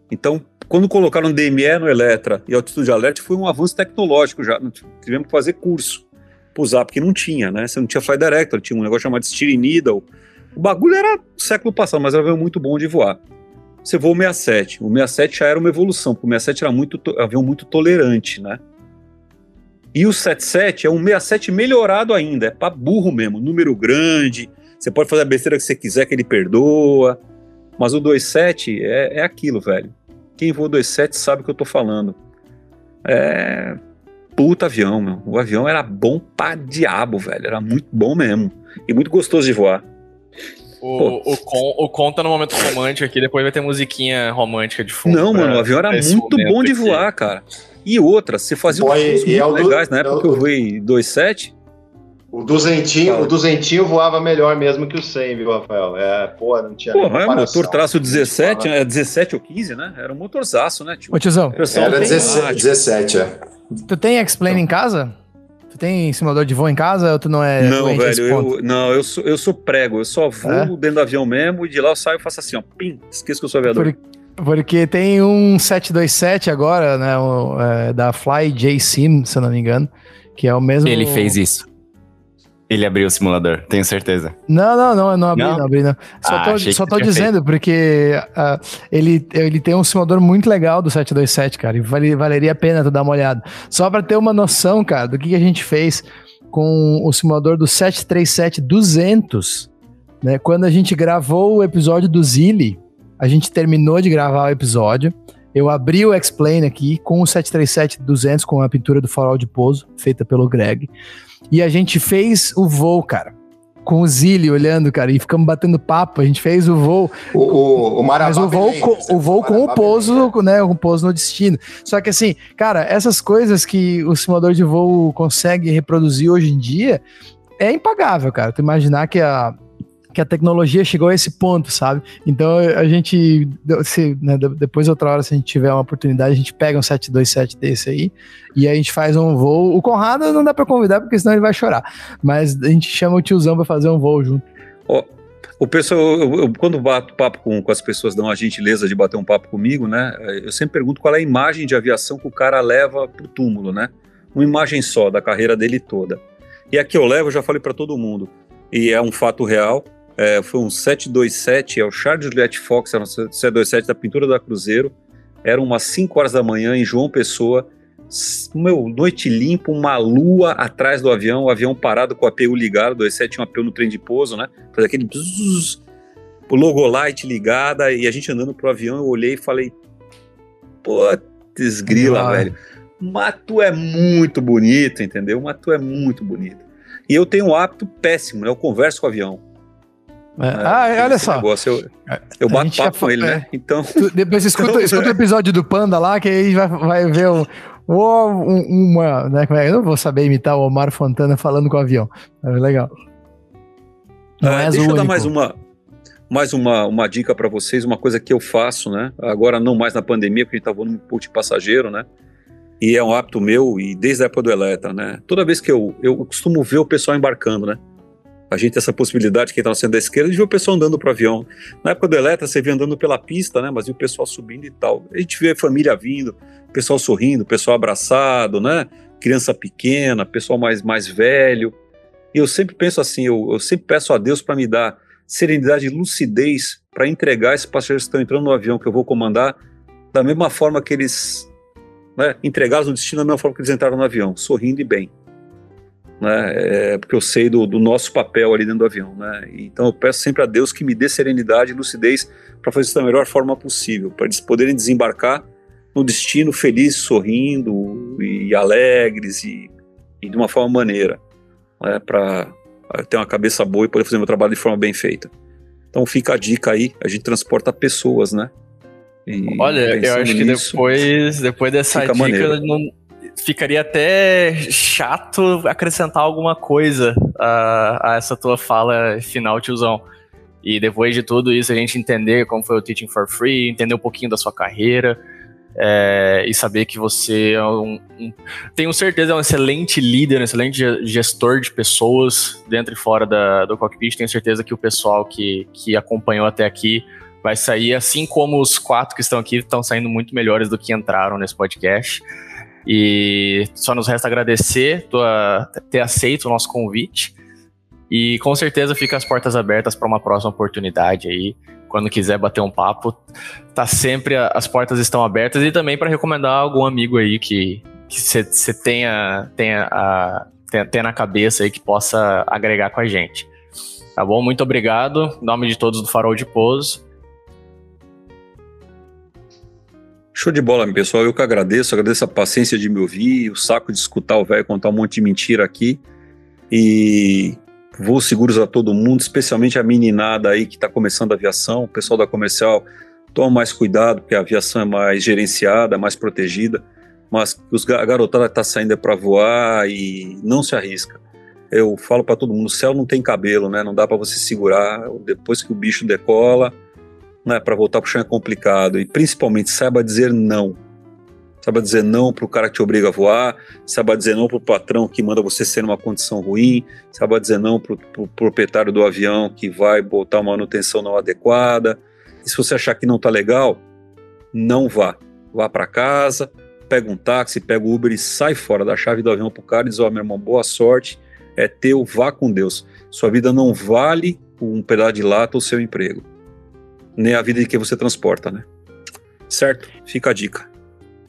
Então, quando colocaram DME no Eletra e altitude alert, foi um avanço tecnológico já. Tivemos que fazer curso para usar, porque não tinha, né? Você não tinha Flight Director, tinha um negócio chamado Steering Needle, o bagulho era século passado, mas era um muito bom de voar. Você voa o 67. O 67 já era uma evolução, porque o 67 era muito, avião muito tolerante, né? E o 77 é um 67 melhorado ainda, é para burro mesmo, número grande, você pode fazer a besteira que você quiser que ele perdoa, mas o 27 é, é aquilo, velho. Quem voa 27 sabe o que eu tô falando. É puta avião, meu. O avião era bom pra diabo, velho, era muito bom mesmo e muito gostoso de voar. O, o, Con, o Con tá no momento romântico aqui, depois vai ter musiquinha romântica de fundo. Não, mano, o avião era muito bom de voar, aqui. cara. E outra, você fazia Boy, muito é legais, na época é que eu voei 2.7. O duzentinho, o duzentinho voava melhor mesmo que o 100, viu, Rafael? É, pô, não tinha Pô, é motor traço 17, é 17 ou 15, né? Era um motorzaço, né? Tipo, Ô, tiozão. Era 17, 17, é. Tu tem X-Plane em casa? Tu tem simulador de voo em casa ou tu não é Não, velho, eu, não, eu sou, eu sou prego, eu só voo é? dentro do avião mesmo e de lá eu saio e faço assim, ó, pim, esqueço que eu sou aviador. Por, porque tem um 727 agora, né, o, é, da Fly J Sim, se eu não me engano, que é o mesmo... Ele fez isso. Ele abriu o simulador, tenho certeza. Não, não, não, não abri, não, não abri, não. Só ah, tô, só tô dizendo, feito. porque uh, ele, ele tem um simulador muito legal do 727, cara, e vale, valeria a pena tu dar uma olhada. Só para ter uma noção, cara, do que, que a gente fez com o simulador do 737-200, né? Quando a gente gravou o episódio do Zilli, a gente terminou de gravar o episódio, eu abri o X-Plane aqui com o 737-200 com a pintura do farol de pouso, feita pelo Greg. E a gente fez o voo, cara. Com o Zilli olhando, cara, e ficamos batendo papo. A gente fez o voo. O, o, o Mas o voo, com, o voo com o pouso, né? Com o pouso no destino. Só que assim, cara, essas coisas que o simulador de voo consegue reproduzir hoje em dia é impagável, cara. Tu imaginar que a, que a tecnologia chegou a esse ponto, sabe? Então a gente, se, né, depois outra hora, se a gente tiver uma oportunidade, a gente pega um 727 desse aí e a gente faz um voo. O Conrado não dá para convidar porque senão ele vai chorar, mas a gente chama o tiozão para fazer um voo junto. Oh, o pessoal, eu, eu, quando bato papo com, com as pessoas, dão a gentileza de bater um papo comigo, né? Eu sempre pergunto qual é a imagem de aviação que o cara leva pro túmulo, né? Uma imagem só da carreira dele toda. E a que eu levo, eu já falei para todo mundo, e é um fato real é, foi um 727, é o Charles Juliette Fox, era um 727 da pintura da Cruzeiro. Era umas 5 horas da manhã em João Pessoa. meu, noite limpa, uma lua atrás do avião, o avião parado com o APU ligado, do E7 tinha um APU no trem de pouso, né? Faz aquele bzzz, o logo light ligada e a gente andando pro avião, eu olhei e falei, putz, grila, ah. velho. Mas tu é muito bonito, entendeu? Mas tu é muito bonito. E eu tenho um hábito péssimo, né? Eu converso com o avião. É. É, ah, olha só. Negócio, eu, eu bato papo com ele, né? é. né? Então. Tu, depois escuta, então, escuta o episódio do Panda lá, que aí vai, vai ver um, uma. Né, eu não vou saber imitar o Omar Fontana falando com o avião. É legal. Não é, deixa eu dar mais uma, mais uma, uma dica para vocês, uma coisa que eu faço, né? Agora não mais na pandemia, porque a gente tá voando um passageiro, né? E é um hábito meu, e desde a época do Eletra, né? Toda vez que eu, eu costumo ver o pessoal embarcando, né? A gente tem essa possibilidade, quem está no centro da esquerda, de ver o pessoal andando para o avião. Na época do Eletra, você via andando pela pista, né? Mas o pessoal subindo e tal. A gente vê família vindo, pessoal sorrindo, pessoal abraçado, né? Criança pequena, pessoal mais, mais velho. E eu sempre penso assim, eu, eu sempre peço a Deus para me dar serenidade e lucidez para entregar esses passageiros que estão entrando no avião que eu vou comandar da mesma forma que eles né, entregaram no destino da mesma forma que eles entraram no avião, sorrindo e bem. Né, é, porque eu sei do, do, nosso papel ali dentro do avião. Né, então eu peço sempre a Deus que me dê serenidade e lucidez para fazer isso da melhor forma possível, para eles poderem desembarcar no destino feliz, sorrindo e alegres e, e de uma forma maneira, né, para ter uma cabeça boa e poder fazer meu trabalho de forma bem feita. Então fica a dica aí, a gente transporta pessoas, né? E Olha, eu acho que nisso, depois, depois dessa dica não, ficaria até chato acrescentar alguma coisa a, a essa tua fala final, tiozão. E depois de tudo isso, a gente entender como foi o Teaching for Free, entender um pouquinho da sua carreira, é, e saber que você é um, um, tenho certeza é um excelente líder, um excelente gestor de pessoas dentro e fora da, do cockpit. Tenho certeza que o pessoal que, que acompanhou até aqui vai sair, assim como os quatro que estão aqui, estão saindo muito melhores do que entraram nesse podcast. E só nos resta agradecer tua, ter aceito o nosso convite. E com certeza fica as portas abertas para uma próxima oportunidade aí quando quiser bater um papo, tá sempre as portas estão abertas e também para recomendar algum amigo aí que você tenha tenha, tenha, tenha na cabeça aí que possa agregar com a gente. Tá bom? Muito obrigado. Em nome de todos do Farol de Pouso. Show de bola, pessoal. Eu que agradeço, agradeço a paciência de me ouvir, o saco de escutar o velho contar um monte de mentira aqui. E voos seguros a todo mundo, especialmente a meninada aí que está começando a aviação, o pessoal da comercial toma mais cuidado, porque a aviação é mais gerenciada, mais protegida, mas os, a garotada está saindo é para voar e não se arrisca. Eu falo para todo mundo, o céu não tem cabelo, né? Não dá para você segurar. Depois que o bicho decola, né? Para voltar para o chão é complicado. E principalmente saiba dizer não saiba dizer não para o cara que te obriga a voar, saiba dizer não para o patrão que manda você ser numa condição ruim, saiba dizer não para o proprietário do avião que vai botar uma manutenção não adequada. E se você achar que não está legal, não vá. Vá para casa, pega um táxi, pega o Uber e sai fora da chave do avião para o cara e diz: Ó, oh, meu irmão, boa sorte, é teu, vá com Deus. Sua vida não vale um pedaço de lata ou seu emprego, nem a vida de quem você transporta, né? Certo? Fica a dica.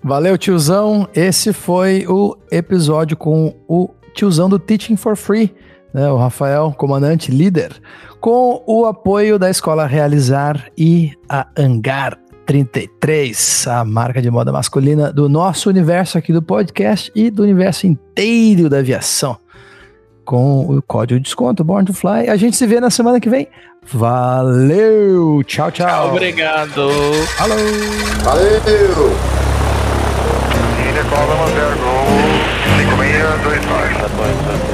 Valeu, tiozão. Esse foi o episódio com o tiozão do Teaching for Free, né, o Rafael, comandante líder, com o apoio da Escola Realizar e a Angar 33, a marca de moda masculina do nosso universo aqui do podcast e do universo inteiro da aviação. Com o código de desconto Born to Fly. A gente se vê na semana que vem. Valeu! Tchau, tchau. tchau obrigado. Falou! Valeu! Call them up there, go 5629.